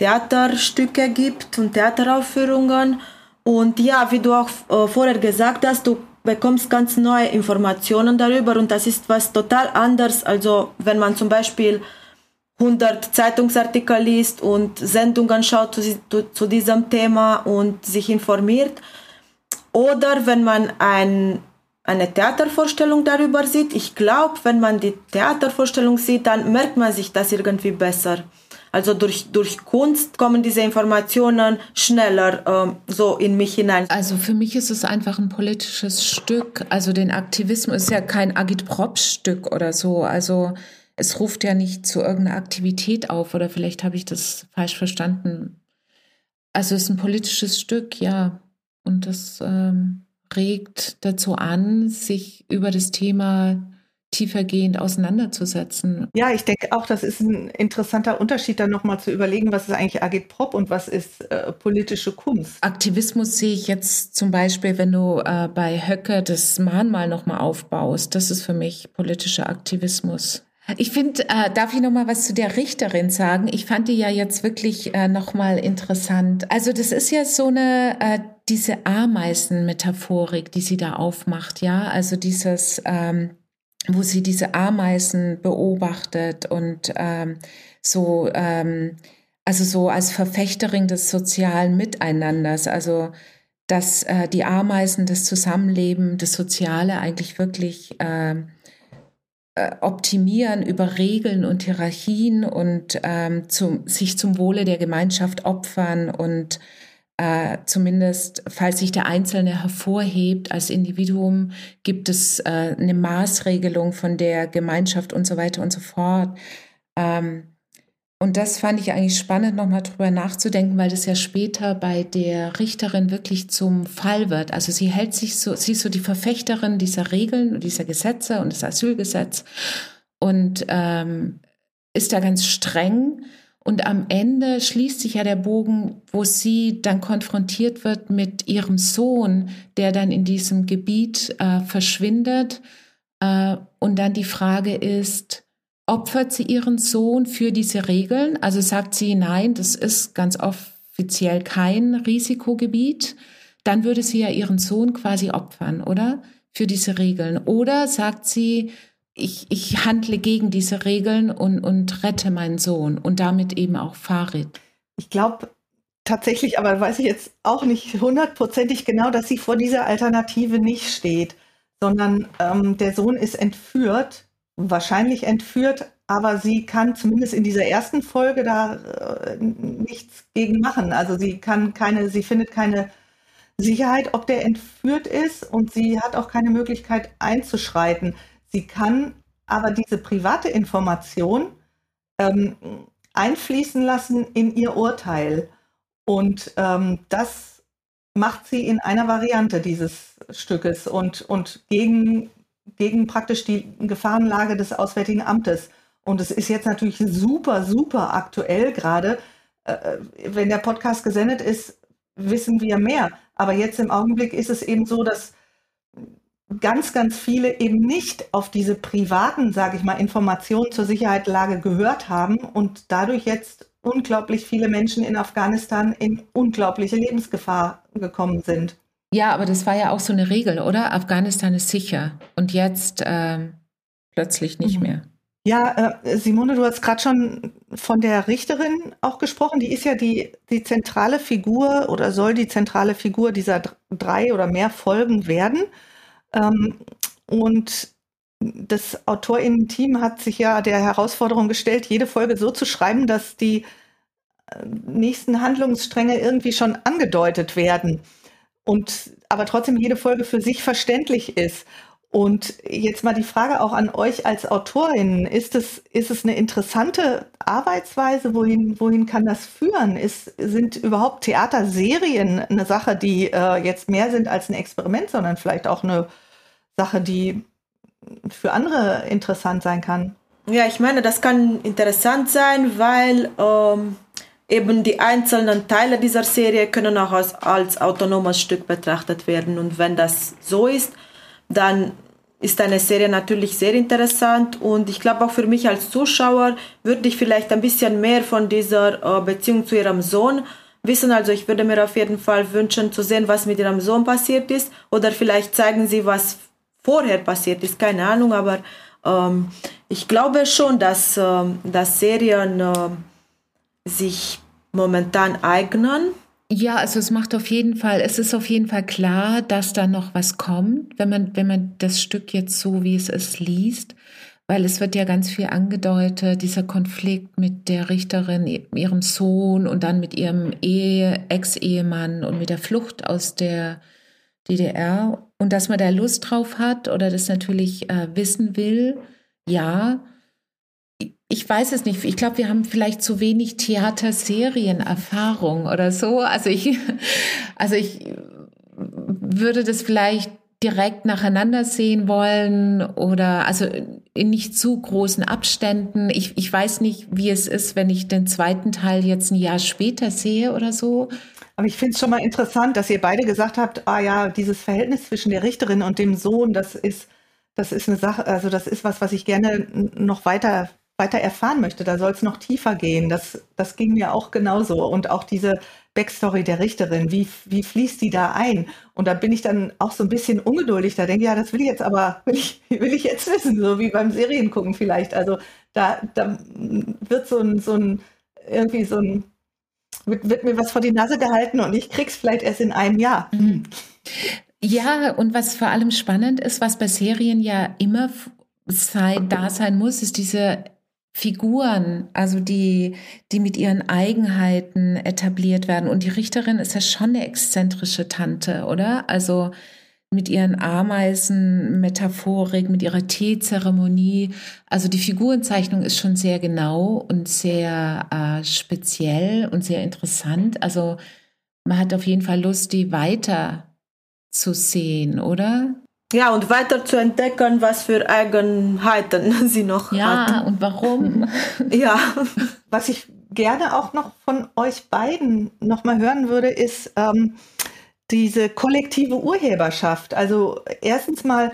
Theaterstücke gibt und Theateraufführungen. Und ja, wie du auch äh, vorher gesagt hast, du bekommst ganz neue Informationen darüber und das ist was total anderes. Also wenn man zum Beispiel 100 Zeitungsartikel liest und Sendungen schaut zu, zu, zu diesem Thema und sich informiert. Oder wenn man ein, eine Theatervorstellung darüber sieht. Ich glaube, wenn man die Theatervorstellung sieht, dann merkt man sich das irgendwie besser. Also durch, durch Kunst kommen diese Informationen schneller ähm, so in mich hinein. Also für mich ist es einfach ein politisches Stück. Also den Aktivismus ist ja kein Agitprop-Stück oder so. Also es ruft ja nicht zu irgendeiner Aktivität auf oder vielleicht habe ich das falsch verstanden. Also es ist ein politisches Stück, ja. Und das ähm, regt dazu an, sich über das Thema tiefergehend auseinanderzusetzen. Ja, ich denke auch, das ist ein interessanter Unterschied, dann nochmal zu überlegen, was ist eigentlich Agitprop und was ist äh, politische Kunst. Aktivismus sehe ich jetzt zum Beispiel, wenn du äh, bei Höcke das Mahnmal nochmal aufbaust. Das ist für mich politischer Aktivismus. Ich finde, äh, darf ich noch mal was zu der Richterin sagen? Ich fand die ja jetzt wirklich äh, noch mal interessant. Also das ist ja so eine äh, diese Ameisen-Metaphorik, die sie da aufmacht, ja. Also dieses ähm, wo sie diese Ameisen beobachtet und ähm, so, ähm, also so als Verfechterin des sozialen Miteinanders, also dass äh, die Ameisen das Zusammenleben, das Soziale eigentlich wirklich äh, äh, optimieren über Regeln und Hierarchien und ähm, zum, sich zum Wohle der Gemeinschaft opfern und äh, zumindest falls sich der Einzelne hervorhebt als Individuum, gibt es äh, eine Maßregelung von der Gemeinschaft und so weiter und so fort. Ähm, und das fand ich eigentlich spannend, nochmal drüber nachzudenken, weil das ja später bei der Richterin wirklich zum Fall wird. Also sie hält sich so, sie ist so die Verfechterin dieser Regeln und dieser Gesetze und des Asylgesetz und ähm, ist da ganz streng und am Ende schließt sich ja der Bogen, wo sie dann konfrontiert wird mit ihrem Sohn, der dann in diesem Gebiet äh, verschwindet Äh, und dann die Frage ist, opfert sie ihren Sohn für diese Regeln? Also sagt sie, nein, das ist ganz offiziell kein Risikogebiet. Dann würde sie ja ihren Sohn quasi opfern, oder? Für diese Regeln. Oder sagt sie, ich, ich handle gegen diese Regeln und, und rette meinen Sohn und damit eben auch Farid. Ich glaube tatsächlich, aber weiß ich jetzt auch nicht hundertprozentig genau, dass sie vor dieser Alternative nicht steht, sondern ähm, der Sohn ist entführt, wahrscheinlich entführt, aber sie kann zumindest in dieser ersten Folge da äh, nichts gegen machen. Also sie kann keine, sie findet keine Sicherheit, ob der entführt ist und sie hat auch keine Möglichkeit einzuschreiten. Sie kann aber diese private Information ähm, einfließen lassen in ihr Urteil. Und ähm, das macht sie in einer Variante dieses Stückes und, und gegen, gegen praktisch die Gefahrenlage des Auswärtigen Amtes. Und es ist jetzt natürlich super, super aktuell gerade. Äh, wenn der Podcast gesendet ist, wissen wir mehr. Aber jetzt im Augenblick ist es eben so, dass ganz, ganz viele eben nicht auf diese privaten, sage ich mal, Informationen zur Sicherheitslage gehört haben und dadurch jetzt unglaublich viele Menschen in Afghanistan in unglaubliche Lebensgefahr gekommen sind. Ja, aber das war ja auch so eine Regel, oder? Afghanistan ist sicher und jetzt äh, plötzlich nicht mhm. mehr. Ja, äh, Simone, du hast gerade schon von der Richterin auch gesprochen. Die ist ja die, die zentrale Figur oder soll die zentrale Figur dieser drei oder mehr Folgen werden. Ähm, und das AutorInnen-Team hat sich ja der Herausforderung gestellt, jede Folge so zu schreiben, dass die äh, nächsten Handlungsstränge irgendwie schon angedeutet werden und aber trotzdem jede Folge für sich verständlich ist. Und jetzt mal die Frage auch an euch als Autorin. Ist es, ist es eine interessante Arbeitsweise? Wohin, wohin kann das führen? Ist, sind überhaupt Theaterserien eine Sache, die äh, jetzt mehr sind als ein Experiment, sondern vielleicht auch eine Sache, die für andere interessant sein kann? Ja, ich meine, das kann interessant sein, weil ähm, eben die einzelnen Teile dieser Serie können auch als, als autonomes Stück betrachtet werden. Und wenn das so ist, dann ist eine Serie natürlich sehr interessant und ich glaube auch für mich als Zuschauer würde ich vielleicht ein bisschen mehr von dieser äh, Beziehung zu ihrem Sohn wissen. Also ich würde mir auf jeden Fall wünschen zu sehen, was mit ihrem Sohn passiert ist oder vielleicht zeigen sie, was vorher passiert ist, keine Ahnung, aber ähm, ich glaube schon, dass, ähm, dass Serien äh, sich momentan eignen ja, also es macht auf jeden Fall, es ist auf jeden Fall klar, dass da noch was kommt, wenn man, wenn man das Stück jetzt so, wie es ist, liest, weil es wird ja ganz viel angedeutet, dieser Konflikt mit der Richterin, ihrem Sohn und dann mit ihrem Ehe, Ex-Ehemann und mit der Flucht aus der DDR und dass man da Lust drauf hat oder das natürlich äh, wissen will, ja, ich weiß es nicht. Ich glaube, wir haben vielleicht zu wenig Theaterserienerfahrung oder so. Also ich, also ich würde das vielleicht direkt nacheinander sehen wollen oder also in nicht zu großen Abständen. Ich, ich weiß nicht, wie es ist, wenn ich den zweiten Teil jetzt ein Jahr später sehe oder so. Aber ich finde es schon mal interessant, dass ihr beide gesagt habt, ah ja, dieses Verhältnis zwischen der Richterin und dem Sohn, das ist, das ist eine Sache, also das ist was, was ich gerne noch weiter weiter erfahren möchte, da soll es noch tiefer gehen. Das, das ging mir auch genauso. Und auch diese Backstory der Richterin, wie, wie fließt die da ein? Und da bin ich dann auch so ein bisschen ungeduldig. Da denke ich, ja, das will ich jetzt aber, will ich, will ich jetzt wissen, so wie beim Seriengucken vielleicht. Also da, da wird so ein, so ein, irgendwie so ein, wird, wird mir was vor die Nase gehalten und ich krieg's vielleicht erst in einem Jahr. Mhm. Ja, und was vor allem spannend ist, was bei Serien ja immer sei, da sein muss, ist diese Figuren, also die, die mit ihren Eigenheiten etabliert werden. Und die Richterin ist ja schon eine exzentrische Tante, oder? Also mit ihren Ameisen-Metaphorik, mit ihrer Teezeremonie. Also die Figurenzeichnung ist schon sehr genau und sehr äh, speziell und sehr interessant. Also man hat auf jeden Fall Lust, die weiter zu sehen, oder? Ja, und weiter zu entdecken, was für Eigenheiten sie noch ja, hatten. und warum. ja. Was ich gerne auch noch von euch beiden nochmal hören würde, ist ähm, diese kollektive Urheberschaft. Also erstens mal,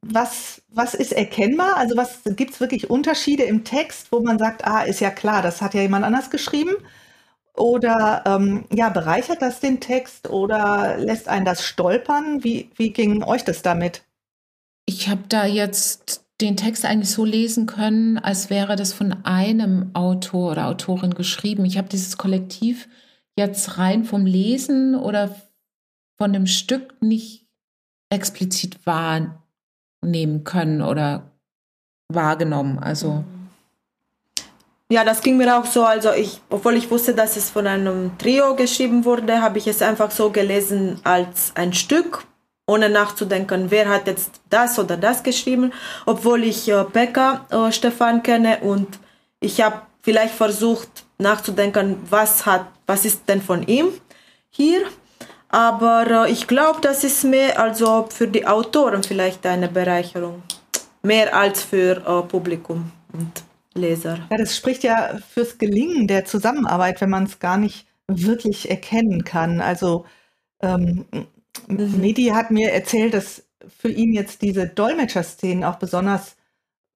was, was ist erkennbar? Also was gibt es wirklich Unterschiede im Text, wo man sagt, ah, ist ja klar, das hat ja jemand anders geschrieben? Oder ähm, ja, bereichert das den Text oder lässt einen das stolpern? Wie, wie ging euch das damit? Ich habe da jetzt den Text eigentlich so lesen können, als wäre das von einem Autor oder Autorin geschrieben. Ich habe dieses Kollektiv jetzt rein vom Lesen oder von dem Stück nicht explizit wahrnehmen können oder wahrgenommen. Also ja, das ging mir auch so. Also ich, obwohl ich wusste, dass es von einem Trio geschrieben wurde, habe ich es einfach so gelesen als ein Stück, ohne nachzudenken, wer hat jetzt das oder das geschrieben. Obwohl ich äh, Pekka äh, Stefan kenne und ich habe vielleicht versucht nachzudenken, was hat, was ist denn von ihm hier. Aber äh, ich glaube, das ist mehr also für die Autoren vielleicht eine Bereicherung, mehr als für äh, Publikum und Leser. Ja, das spricht ja fürs Gelingen der Zusammenarbeit, wenn man es gar nicht wirklich erkennen kann. Also ähm, mhm. Medi hat mir erzählt, dass für ihn jetzt diese Dolmetscherszenen auch besonders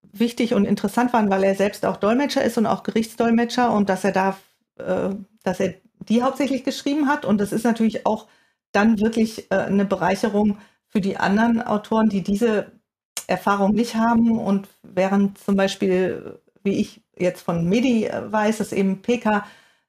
wichtig und interessant waren, weil er selbst auch Dolmetscher ist und auch Gerichtsdolmetscher und dass er da, äh, dass er die hauptsächlich geschrieben hat. Und das ist natürlich auch dann wirklich äh, eine Bereicherung für die anderen Autoren, die diese Erfahrung nicht haben. Und während zum Beispiel, wie ich jetzt von Medi äh, weiß, dass eben PK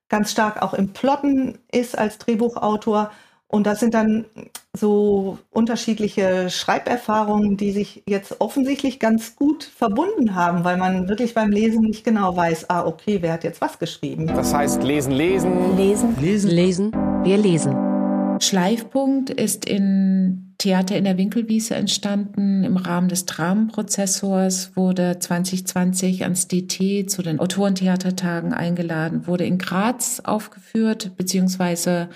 ganz stark auch im Plotten ist als Drehbuchautor. Und das sind dann so unterschiedliche Schreiberfahrungen, die sich jetzt offensichtlich ganz gut verbunden haben, weil man wirklich beim Lesen nicht genau weiß, ah, okay, wer hat jetzt was geschrieben. Das heißt lesen, lesen. Lesen, lesen, lesen. Wir lesen. Schleifpunkt ist in Theater in der Winkelwiese entstanden. Im Rahmen des Dramenprozessors wurde 2020 ans DT zu den Autorentheatertagen eingeladen, wurde in Graz aufgeführt, beziehungsweise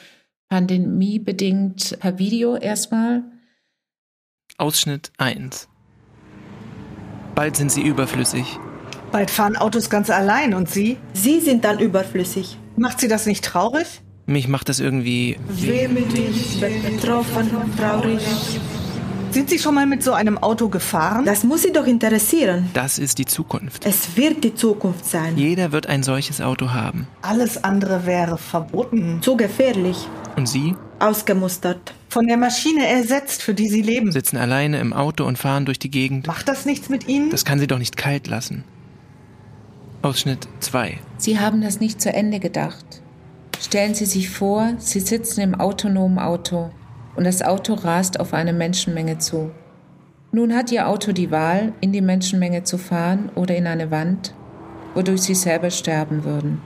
pandemiebedingt per Video erstmal. Ausschnitt 1. Bald sind sie überflüssig. Bald fahren Autos ganz allein und Sie? Sie sind dann überflüssig. Macht Sie das nicht traurig? Mich macht das irgendwie. Wehmütig, betroffen, traurig. Sind Sie schon mal mit so einem Auto gefahren? Das muss Sie doch interessieren. Das ist die Zukunft. Es wird die Zukunft sein. Jeder wird ein solches Auto haben. Alles andere wäre verboten. Zu gefährlich. Und Sie? Ausgemustert. Von der Maschine ersetzt, für die Sie leben. Sitzen alleine im Auto und fahren durch die Gegend. Macht das nichts mit Ihnen? Das kann Sie doch nicht kalt lassen. Ausschnitt 2. Sie haben das nicht zu Ende gedacht. Stellen Sie sich vor, Sie sitzen im autonomen Auto und das Auto rast auf eine Menschenmenge zu. Nun hat Ihr Auto die Wahl, in die Menschenmenge zu fahren oder in eine Wand, wodurch Sie selber sterben würden.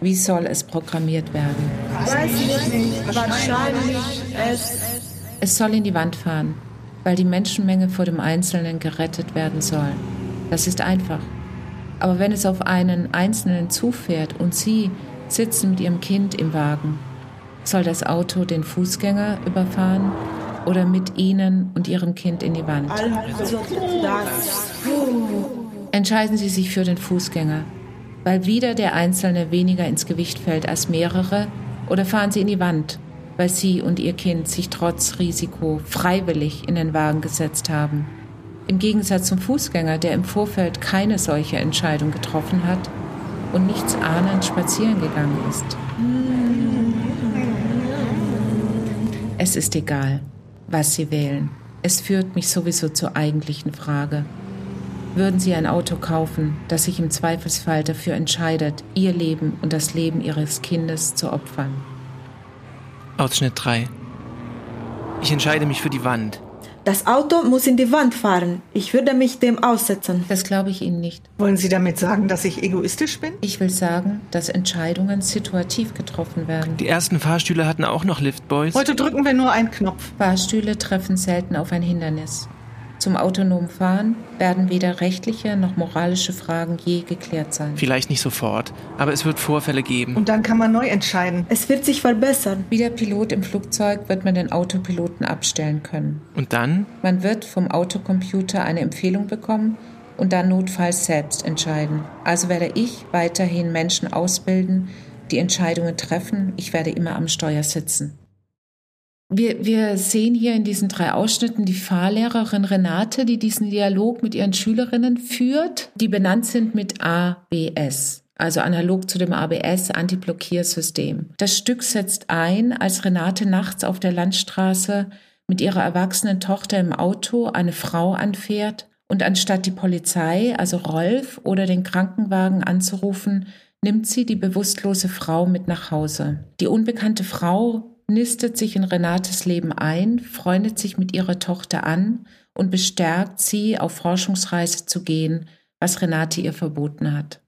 Wie soll es programmiert werden? Weiß ich nicht. Wahrscheinlich es. Es soll in die Wand fahren, weil die Menschenmenge vor dem Einzelnen gerettet werden soll. Das ist einfach. Aber wenn es auf einen Einzelnen zufährt und Sie sitzen mit ihrem Kind im Wagen. Soll das Auto den Fußgänger überfahren oder mit ihnen und ihrem Kind in die Wand? Entscheiden Sie sich für den Fußgänger, weil wieder der Einzelne weniger ins Gewicht fällt als mehrere, oder fahren Sie in die Wand, weil Sie und Ihr Kind sich trotz Risiko freiwillig in den Wagen gesetzt haben. Im Gegensatz zum Fußgänger, der im Vorfeld keine solche Entscheidung getroffen hat, und nichts ahnend spazieren gegangen ist. Es ist egal, was Sie wählen. Es führt mich sowieso zur eigentlichen Frage. Würden Sie ein Auto kaufen, das sich im Zweifelsfall dafür entscheidet, Ihr Leben und das Leben Ihres Kindes zu opfern? Ausschnitt 3. Ich entscheide mich für die Wand. Das Auto muss in die Wand fahren. Ich würde mich dem aussetzen. Das glaube ich Ihnen nicht. Wollen Sie damit sagen, dass ich egoistisch bin? Ich will sagen, dass Entscheidungen situativ getroffen werden. Die ersten Fahrstühle hatten auch noch Liftboys. Heute drücken wir nur einen Knopf. Fahrstühle treffen selten auf ein Hindernis. Zum autonomen Fahren werden weder rechtliche noch moralische Fragen je geklärt sein. Vielleicht nicht sofort, aber es wird Vorfälle geben. Und dann kann man neu entscheiden. Es wird sich verbessern. Wie der Pilot im Flugzeug wird man den Autopiloten abstellen können. Und dann? Man wird vom Autocomputer eine Empfehlung bekommen und dann notfalls selbst entscheiden. Also werde ich weiterhin Menschen ausbilden, die Entscheidungen treffen. Ich werde immer am Steuer sitzen. Wir, wir sehen hier in diesen drei Ausschnitten die Fahrlehrerin Renate, die diesen Dialog mit ihren Schülerinnen führt, die benannt sind mit ABS also analog zu dem ABS Antiblockiersystem. Das Stück setzt ein, als Renate nachts auf der Landstraße mit ihrer erwachsenen Tochter im Auto eine Frau anfährt und anstatt die Polizei, also Rolf oder den Krankenwagen anzurufen, nimmt sie die bewusstlose Frau mit nach Hause. Die unbekannte Frau nistet sich in Renates Leben ein, freundet sich mit ihrer Tochter an und bestärkt sie, auf Forschungsreise zu gehen, was Renate ihr verboten hat.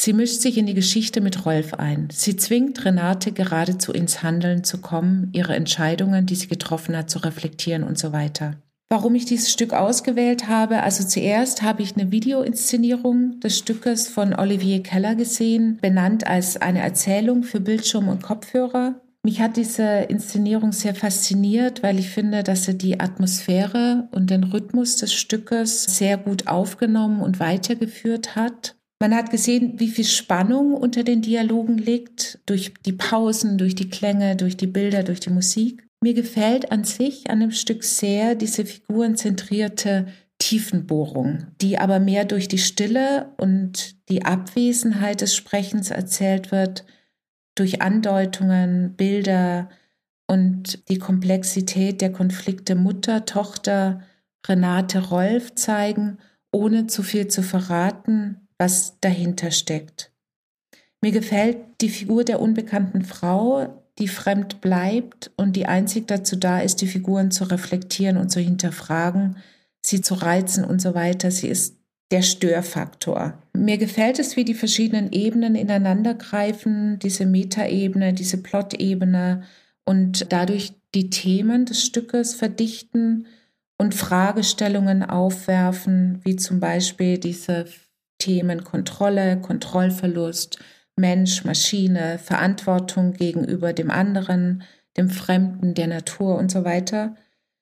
Sie mischt sich in die Geschichte mit Rolf ein. Sie zwingt Renate geradezu ins Handeln zu kommen, ihre Entscheidungen, die sie getroffen hat, zu reflektieren und so weiter. Warum ich dieses Stück ausgewählt habe, also zuerst habe ich eine Videoinszenierung des Stückes von Olivier Keller gesehen, benannt als eine Erzählung für Bildschirm und Kopfhörer. Mich hat diese Inszenierung sehr fasziniert, weil ich finde, dass sie die Atmosphäre und den Rhythmus des Stückes sehr gut aufgenommen und weitergeführt hat. Man hat gesehen, wie viel Spannung unter den Dialogen liegt, durch die Pausen, durch die Klänge, durch die Bilder, durch die Musik. Mir gefällt an sich an dem Stück sehr diese figurenzentrierte Tiefenbohrung, die aber mehr durch die Stille und die Abwesenheit des Sprechens erzählt wird, durch Andeutungen, Bilder und die Komplexität der Konflikte Mutter, Tochter, Renate Rolf zeigen, ohne zu viel zu verraten, was dahinter steckt. Mir gefällt die Figur der unbekannten Frau, die fremd bleibt und die einzig dazu da ist, die Figuren zu reflektieren und zu hinterfragen, sie zu reizen und so weiter. Sie ist der Störfaktor. Mir gefällt es, wie die verschiedenen Ebenen ineinandergreifen, diese Metaebene, diese Plot-Ebene und dadurch die Themen des Stückes verdichten und Fragestellungen aufwerfen, wie zum Beispiel diese Themen Kontrolle, Kontrollverlust, Mensch, Maschine, Verantwortung gegenüber dem anderen, dem Fremden, der Natur und so weiter.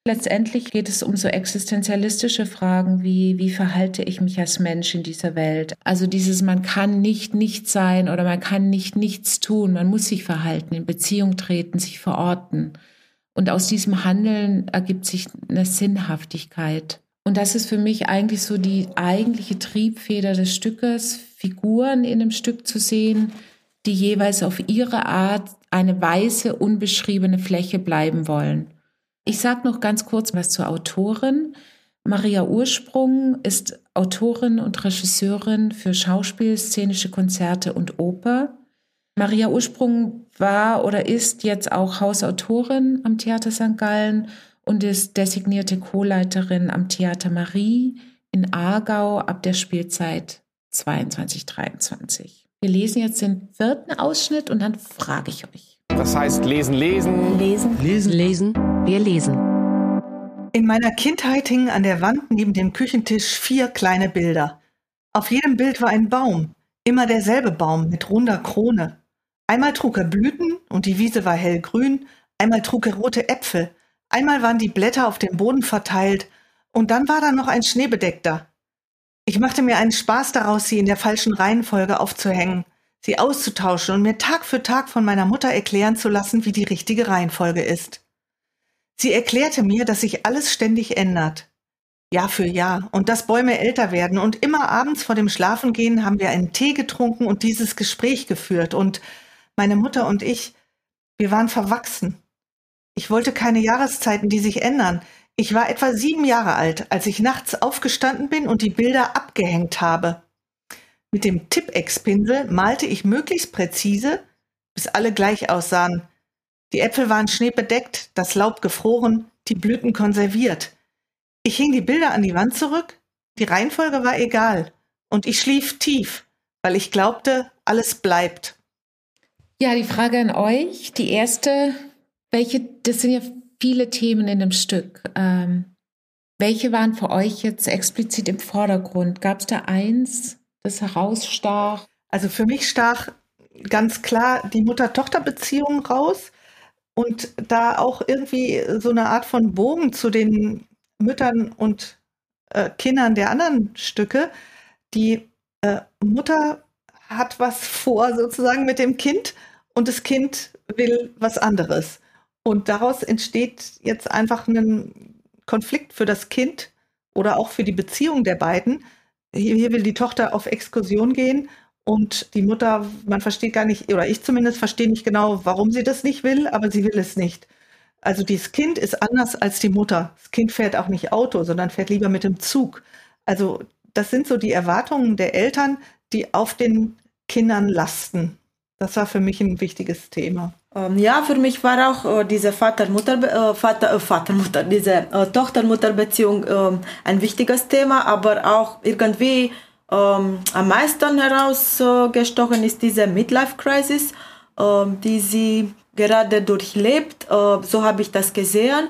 Letztendlich geht es um so existenzialistische Fragen wie, wie verhalte ich mich als Mensch in dieser Welt? Also dieses, man kann nicht nichts sein oder man kann nicht nichts tun, man muss sich verhalten, in Beziehung treten, sich verorten. Und aus diesem Handeln ergibt sich eine Sinnhaftigkeit. Und das ist für mich eigentlich so die eigentliche Triebfeder des Stückes, Figuren in dem Stück zu sehen, die jeweils auf ihre Art eine weiße, unbeschriebene Fläche bleiben wollen. Ich sage noch ganz kurz was zur Autorin. Maria Ursprung ist Autorin und Regisseurin für Schauspiel, szenische Konzerte und Oper. Maria Ursprung war oder ist jetzt auch Hausautorin am Theater St. Gallen und ist designierte Co-Leiterin am Theater Marie in Aargau ab der Spielzeit 22-23. Wir lesen jetzt den vierten Ausschnitt und dann frage ich euch. Das heißt lesen, lesen. Lesen, lesen, lesen. Wir lesen. In meiner Kindheit hingen an der Wand neben dem Küchentisch vier kleine Bilder. Auf jedem Bild war ein Baum, immer derselbe Baum mit runder Krone. Einmal trug er Blüten und die Wiese war hellgrün, einmal trug er rote Äpfel, Einmal waren die Blätter auf dem Boden verteilt und dann war da noch ein schneebedeckter. Ich machte mir einen Spaß daraus, sie in der falschen Reihenfolge aufzuhängen, sie auszutauschen und mir Tag für Tag von meiner Mutter erklären zu lassen, wie die richtige Reihenfolge ist. Sie erklärte mir, dass sich alles ständig ändert. Jahr für Jahr und dass Bäume älter werden und immer abends vor dem Schlafengehen haben wir einen Tee getrunken und dieses Gespräch geführt und meine Mutter und ich, wir waren verwachsen. Ich wollte keine Jahreszeiten, die sich ändern. Ich war etwa sieben Jahre alt, als ich nachts aufgestanden bin und die Bilder abgehängt habe. Mit dem Tippex-Pinsel malte ich möglichst präzise, bis alle gleich aussahen. Die Äpfel waren schneebedeckt, das Laub gefroren, die Blüten konserviert. Ich hing die Bilder an die Wand zurück, die Reihenfolge war egal, und ich schlief tief, weil ich glaubte, alles bleibt. Ja, die Frage an euch. Die erste, welche, das sind ja viele Themen in dem Stück. Ähm, welche waren für euch jetzt explizit im Vordergrund? Gab es da eins, das herausstach? Also für mich stach ganz klar die Mutter-Tochter-Beziehung raus und da auch irgendwie so eine Art von Bogen zu den Müttern und äh, Kindern der anderen Stücke. Die äh, Mutter hat was vor sozusagen mit dem Kind und das Kind will was anderes. Und daraus entsteht jetzt einfach ein Konflikt für das Kind oder auch für die Beziehung der beiden. Hier, will die Tochter auf Exkursion gehen und die Mutter, man versteht gar nicht, oder ich zumindest verstehe nicht genau, warum sie das nicht will, aber sie will es nicht. Also dieses Kind ist anders als die Mutter. Das Kind fährt auch nicht Auto, sondern fährt lieber mit dem Zug. Also das sind so die Erwartungen der Eltern, die auf den Kindern lasten. Das war für mich ein wichtiges Thema. Ähm, ja, für mich war auch äh, diese Vater-Mutter, äh, Vater, äh, Vater-Mutter, diese äh, Tochter-Mutter-Beziehung ähm, ein wichtiges Thema, aber auch irgendwie ähm, am meisten herausgestochen ist diese Midlife-Crisis, die sie gerade durchlebt. Äh, so habe ich das gesehen.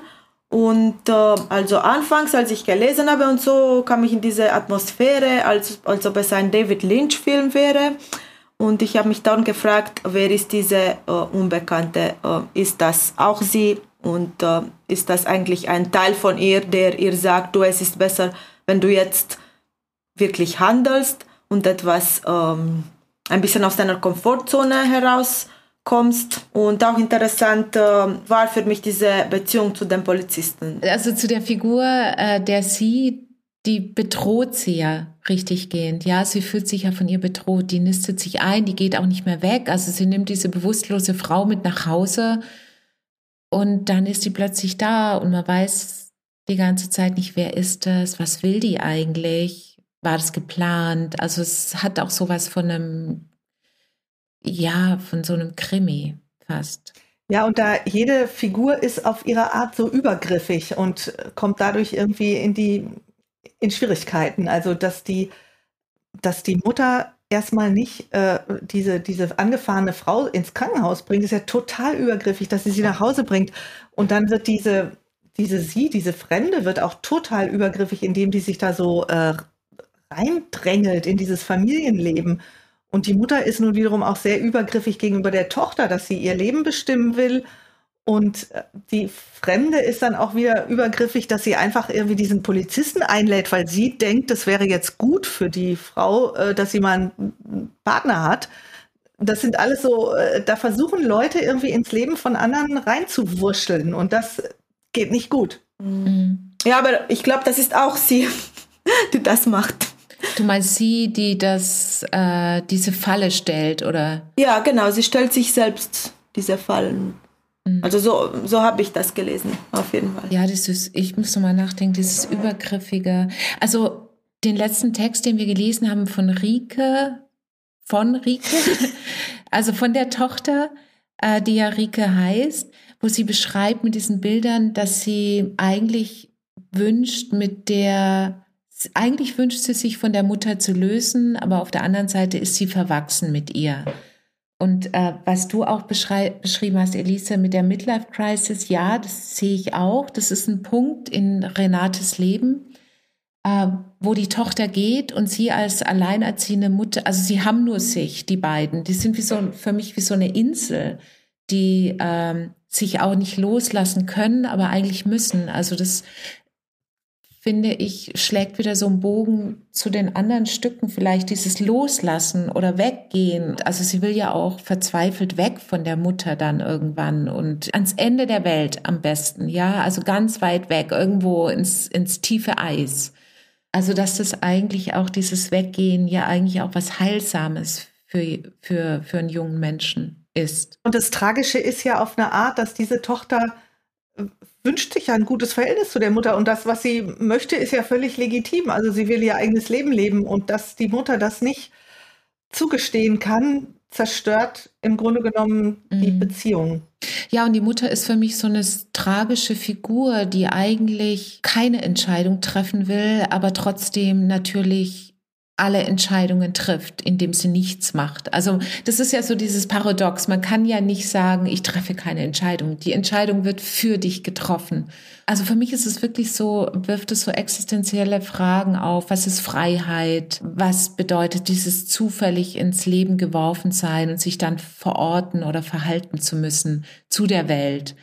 Und äh, also anfangs, als ich gelesen habe und so, kam ich in diese Atmosphäre, als, als ob es ein David Lynch-Film wäre. Und ich habe mich dann gefragt, wer ist diese äh, Unbekannte? Äh, ist das auch sie? Und äh, ist das eigentlich ein Teil von ihr, der ihr sagt, du, es ist besser, wenn du jetzt wirklich handelst und etwas ähm, ein bisschen aus deiner Komfortzone herauskommst. Und auch interessant äh, war für mich diese Beziehung zu dem Polizisten. Also zu der Figur, äh, der sie die bedroht sie ja richtig gehend. Ja, sie fühlt sich ja von ihr bedroht. Die nistet sich ein, die geht auch nicht mehr weg. Also sie nimmt diese bewusstlose Frau mit nach Hause und dann ist sie plötzlich da und man weiß die ganze Zeit nicht, wer ist das, was will die eigentlich, war das geplant. Also es hat auch sowas von einem, ja, von so einem Krimi fast. Ja, und da jede Figur ist auf ihre Art so übergriffig und kommt dadurch irgendwie in die in Schwierigkeiten. Also, dass die, dass die Mutter erstmal nicht äh, diese, diese angefahrene Frau ins Krankenhaus bringt, ist ja total übergriffig, dass sie sie nach Hause bringt. Und dann wird diese, diese sie, diese Fremde, wird auch total übergriffig, indem die sich da so äh, reindrängelt in dieses Familienleben. Und die Mutter ist nun wiederum auch sehr übergriffig gegenüber der Tochter, dass sie ihr Leben bestimmen will und äh, die Fremde ist dann auch wieder übergriffig, dass sie einfach irgendwie diesen Polizisten einlädt, weil sie denkt, das wäre jetzt gut für die Frau, äh, dass sie mal einen Partner hat. Das sind alles so, äh, da versuchen Leute irgendwie ins Leben von anderen reinzuwurscheln und das geht nicht gut. Mhm. Ja, aber ich glaube, das ist auch sie, die das macht. Du meinst sie, die das, äh, diese Falle stellt, oder? Ja, genau, sie stellt sich selbst diese Fallen. Mhm. Also so, so habe ich das gelesen, auf jeden Fall. Ja, das ist, ich muss nochmal nachdenken, dieses Übergriffige. Also den letzten Text, den wir gelesen haben von Rike, von Rike, also von der Tochter, äh, die ja Rike heißt, wo sie beschreibt mit diesen Bildern, dass sie eigentlich wünscht, mit der, eigentlich wünscht sie sich von der Mutter zu lösen, aber auf der anderen Seite ist sie verwachsen mit ihr. Und äh, was du auch beschrieben hast, Elise, mit der Midlife Crisis, ja, das sehe ich auch. Das ist ein Punkt in Renates Leben, äh, wo die Tochter geht und sie als alleinerziehende Mutter, also sie haben nur sich, die beiden. Die sind wie so für mich wie so eine Insel, die ähm, sich auch nicht loslassen können, aber eigentlich müssen. Also das finde ich, schlägt wieder so einen Bogen zu den anderen Stücken, vielleicht dieses Loslassen oder Weggehen. Also sie will ja auch verzweifelt weg von der Mutter dann irgendwann und ans Ende der Welt am besten, ja, also ganz weit weg, irgendwo ins, ins tiefe Eis. Also dass das eigentlich auch dieses Weggehen ja eigentlich auch was Heilsames für, für, für einen jungen Menschen ist. Und das Tragische ist ja auf eine Art, dass diese Tochter wünscht sich ja ein gutes Verhältnis zu der Mutter und das, was sie möchte, ist ja völlig legitim. Also sie will ihr eigenes Leben leben und dass die Mutter das nicht zugestehen kann, zerstört im Grunde genommen die mhm. Beziehung. Ja, und die Mutter ist für mich so eine tragische Figur, die eigentlich keine Entscheidung treffen will, aber trotzdem natürlich alle Entscheidungen trifft, indem sie nichts macht. Also das ist ja so dieses Paradox. Man kann ja nicht sagen, ich treffe keine Entscheidung. Die Entscheidung wird für dich getroffen. Also für mich ist es wirklich so, wirft es so existenzielle Fragen auf. Was ist Freiheit? Was bedeutet dieses zufällig ins Leben geworfen sein und sich dann verorten oder verhalten zu müssen zu der Welt?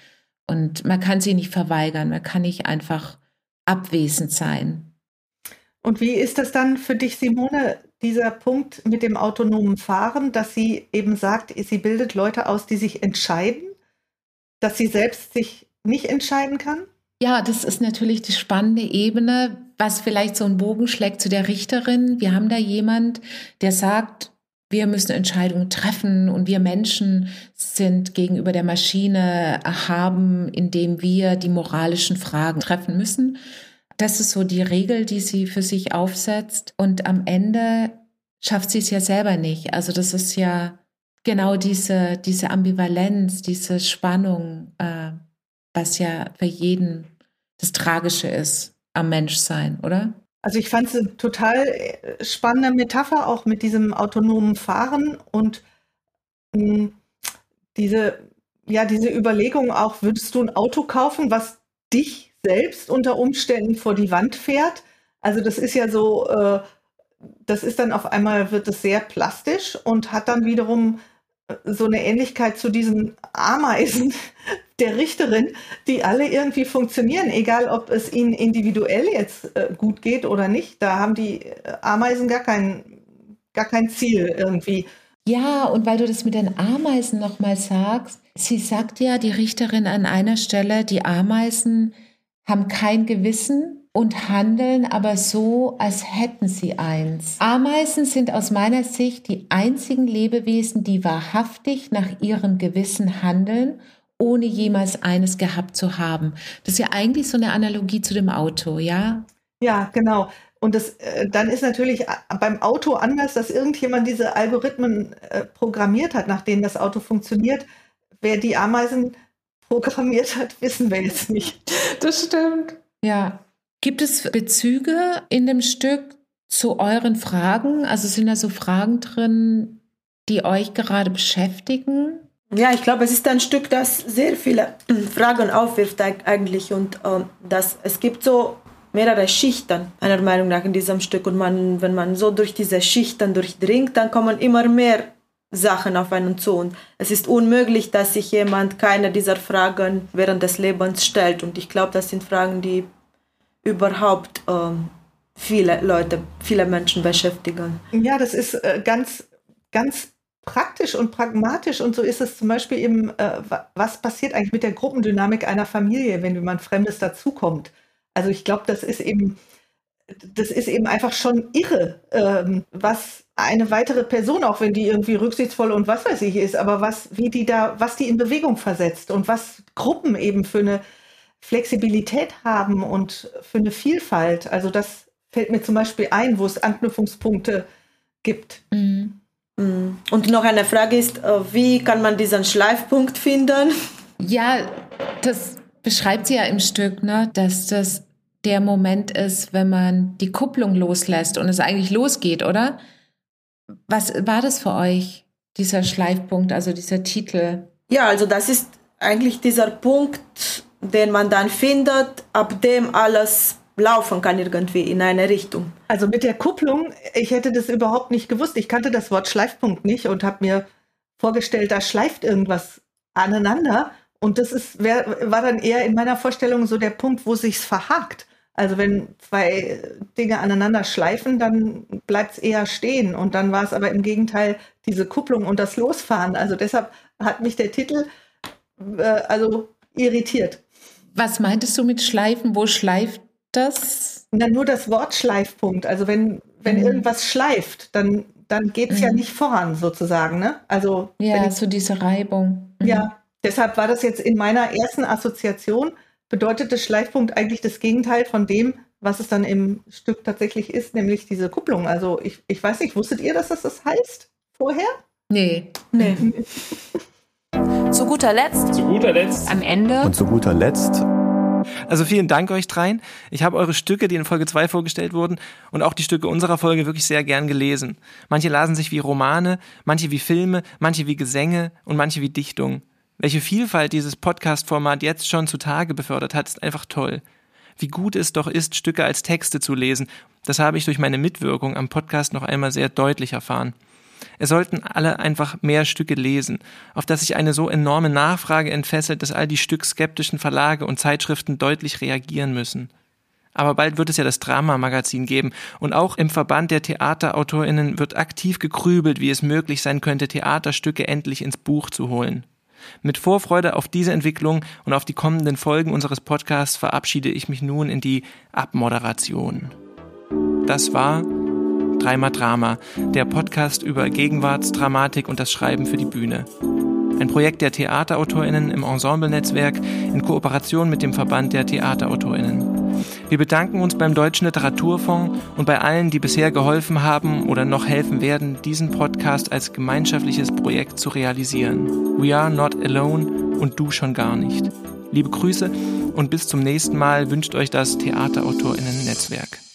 Und man kann sie nicht verweigern. Man kann nicht einfach abwesend sein. Und wie ist das dann für dich, Simone, dieser Punkt mit dem autonomen Fahren, dass sie eben sagt, sie bildet Leute aus, die sich entscheiden? dass sie selbst sich nicht entscheiden kann? Ja, das ist natürlich die spannende Ebene, was vielleicht so einen Bogen schlägt zu der Richterin. Wir haben da jemand, der sagt, wir müssen Entscheidungen treffen und wir Menschen sind gegenüber der Maschine erhaben, indem wir die moralischen Fragen treffen müssen. Das ist so die Regel, die sie für sich aufsetzt. Und am Ende schafft sie es ja selber nicht. Also das ist ja genau diese, diese Ambivalenz, diese Spannung, äh, was ja für jeden das Tragische ist am Menschsein, oder? Also ich fand es eine total äh, spannende Metapher, auch mit diesem autonomen Fahren und mh, hm, diese, ja, diese Überlegung auch, würdest du ein Auto kaufen, was dich selbst unter Umständen vor die Wand fährt. Also das ist ja so, äh, das ist dann auf einmal, wird es sehr plastisch und hat dann wiederum äh, so eine Ähnlichkeit zu diesen Ameisen der Richterin, die alle irgendwie funktionieren, egal ob es ihnen individuell jetzt äh, gut geht oder nicht. Da haben die äh, Ameisen gar kein, gar kein Ziel irgendwie. Ja, und weil du das mit den Ameisen nochmal sagst, sie sagt ja, die Richterin an einer Stelle, die Ameisen haben kein Gewissen und handeln aber so, als hätten sie eins. Ameisen sind aus meiner Sicht die einzigen Lebewesen, die wahrhaftig nach ihrem Gewissen handeln, ohne jemals eines gehabt zu haben. Das ist ja eigentlich so eine Analogie zu dem Auto, ja? Ja, genau. Und das, äh, dann ist natürlich äh, beim Auto anders, dass irgendjemand diese Algorithmen äh, programmiert hat, nach denen das Auto funktioniert. Wer die Ameisen programmiert hat, wissen wir jetzt nicht. Das stimmt. Ja. Gibt es Bezüge in dem Stück zu euren Fragen? Also sind da so Fragen drin, die euch gerade beschäftigen? Ja, ich glaube, es ist ein Stück, das sehr viele Fragen aufwirft eigentlich und äh, dass es gibt so mehrere Schichten meiner Meinung nach in diesem Stück und man, wenn man so durch diese Schichten durchdringt, dann kommen immer mehr Sachen auf einen zu. Und es ist unmöglich, dass sich jemand keine dieser Fragen während des Lebens stellt. Und ich glaube, das sind Fragen, die überhaupt ähm, viele Leute, viele Menschen beschäftigen. Ja, das ist äh, ganz, ganz praktisch und pragmatisch. Und so ist es zum Beispiel eben, äh, was passiert eigentlich mit der Gruppendynamik einer Familie, wenn jemand Fremdes dazukommt. Also ich glaube, das ist eben, das ist eben einfach schon irre, ähm, was eine weitere Person, auch wenn die irgendwie rücksichtsvoll und was weiß ich ist, aber was, wie die da, was die in Bewegung versetzt und was Gruppen eben für eine Flexibilität haben und für eine Vielfalt. Also das fällt mir zum Beispiel ein, wo es Anknüpfungspunkte gibt. Mhm. mhm. Und noch eine Frage ist, äh, wie kann man diesen Schleifpunkt finden? Ja, das beschreibt sie ja im Stück, ne, dass das der Moment ist, wenn man die Kupplung loslässt und es eigentlich losgeht, oder? Was war das für euch, dieser Schleifpunkt, also dieser Titel? Ja, also das ist eigentlich dieser Punkt, den man dann findet, ab dem alles laufen kann irgendwie in eine Richtung. Also mit der Kupplung, ich hätte das überhaupt nicht gewusst. Ich kannte das Wort Schleifpunkt nicht und habe mir vorgestellt, da schleift irgendwas aneinander. Und das ist, wär, war dann eher in meiner Vorstellung so der Punkt, wo sich's verhakt. Also wenn zwei Dinge aneinander schleifen, dann bleibt es eher stehen. Und dann war es aber im Gegenteil diese Kupplung und das Losfahren. Also deshalb hat mich der Titel äh, also irritiert. Was meintest du mit Schleifen? Wo schleift das? Na, nur das Wort Schleifpunkt. Also wenn, wenn mhm. irgendwas schleift, dann, dann geht es mhm. ja nicht voran sozusagen. Ne? Also ja, so diese Reibung. Mhm. Ja, deshalb war das jetzt in meiner ersten Assoziation bedeutet das Schleifpunkt eigentlich das Gegenteil von dem, was es dann im Stück tatsächlich ist, nämlich diese Kupplung. Also ich, ich weiß nicht, wusstet ihr, dass das das heißt vorher? Nee. Nee. zu guter Letzt. Zu guter Letzt. Am Ende. Und zu guter Letzt. Also vielen Dank euch dreien. Ich habe eure Stücke, die in Folge 2 vorgestellt wurden, und auch die Stücke unserer Folge wirklich sehr gern gelesen. Manche lasen sich wie Romane, manche wie Filme, manche wie Gesänge und manche wie Dichtungen. Welche Vielfalt dieses Podcast-Format jetzt schon zutage befördert hat, ist einfach toll. Wie gut es doch ist, Stücke als Texte zu lesen, das habe ich durch meine Mitwirkung am Podcast noch einmal sehr deutlich erfahren. Es sollten alle einfach mehr Stücke lesen, auf das sich eine so enorme Nachfrage entfesselt, dass all die stückskeptischen Verlage und Zeitschriften deutlich reagieren müssen. Aber bald wird es ja das Drama-Magazin geben und auch im Verband der Theaterautorinnen wird aktiv gegrübelt, wie es möglich sein könnte, Theaterstücke endlich ins Buch zu holen. Mit Vorfreude auf diese Entwicklung und auf die kommenden Folgen unseres Podcasts verabschiede ich mich nun in die Abmoderation. Das war Dreimal Drama, der Podcast über Gegenwartsdramatik und das Schreiben für die Bühne. Ein Projekt der Theaterautorinnen im Ensemble-Netzwerk in Kooperation mit dem Verband der Theaterautorinnen. Wir bedanken uns beim Deutschen Literaturfonds und bei allen, die bisher geholfen haben oder noch helfen werden, diesen Podcast als gemeinschaftliches Projekt zu realisieren. We are not alone und du schon gar nicht. Liebe Grüße und bis zum nächsten Mal wünscht euch das Theaterautorinnen Netzwerk.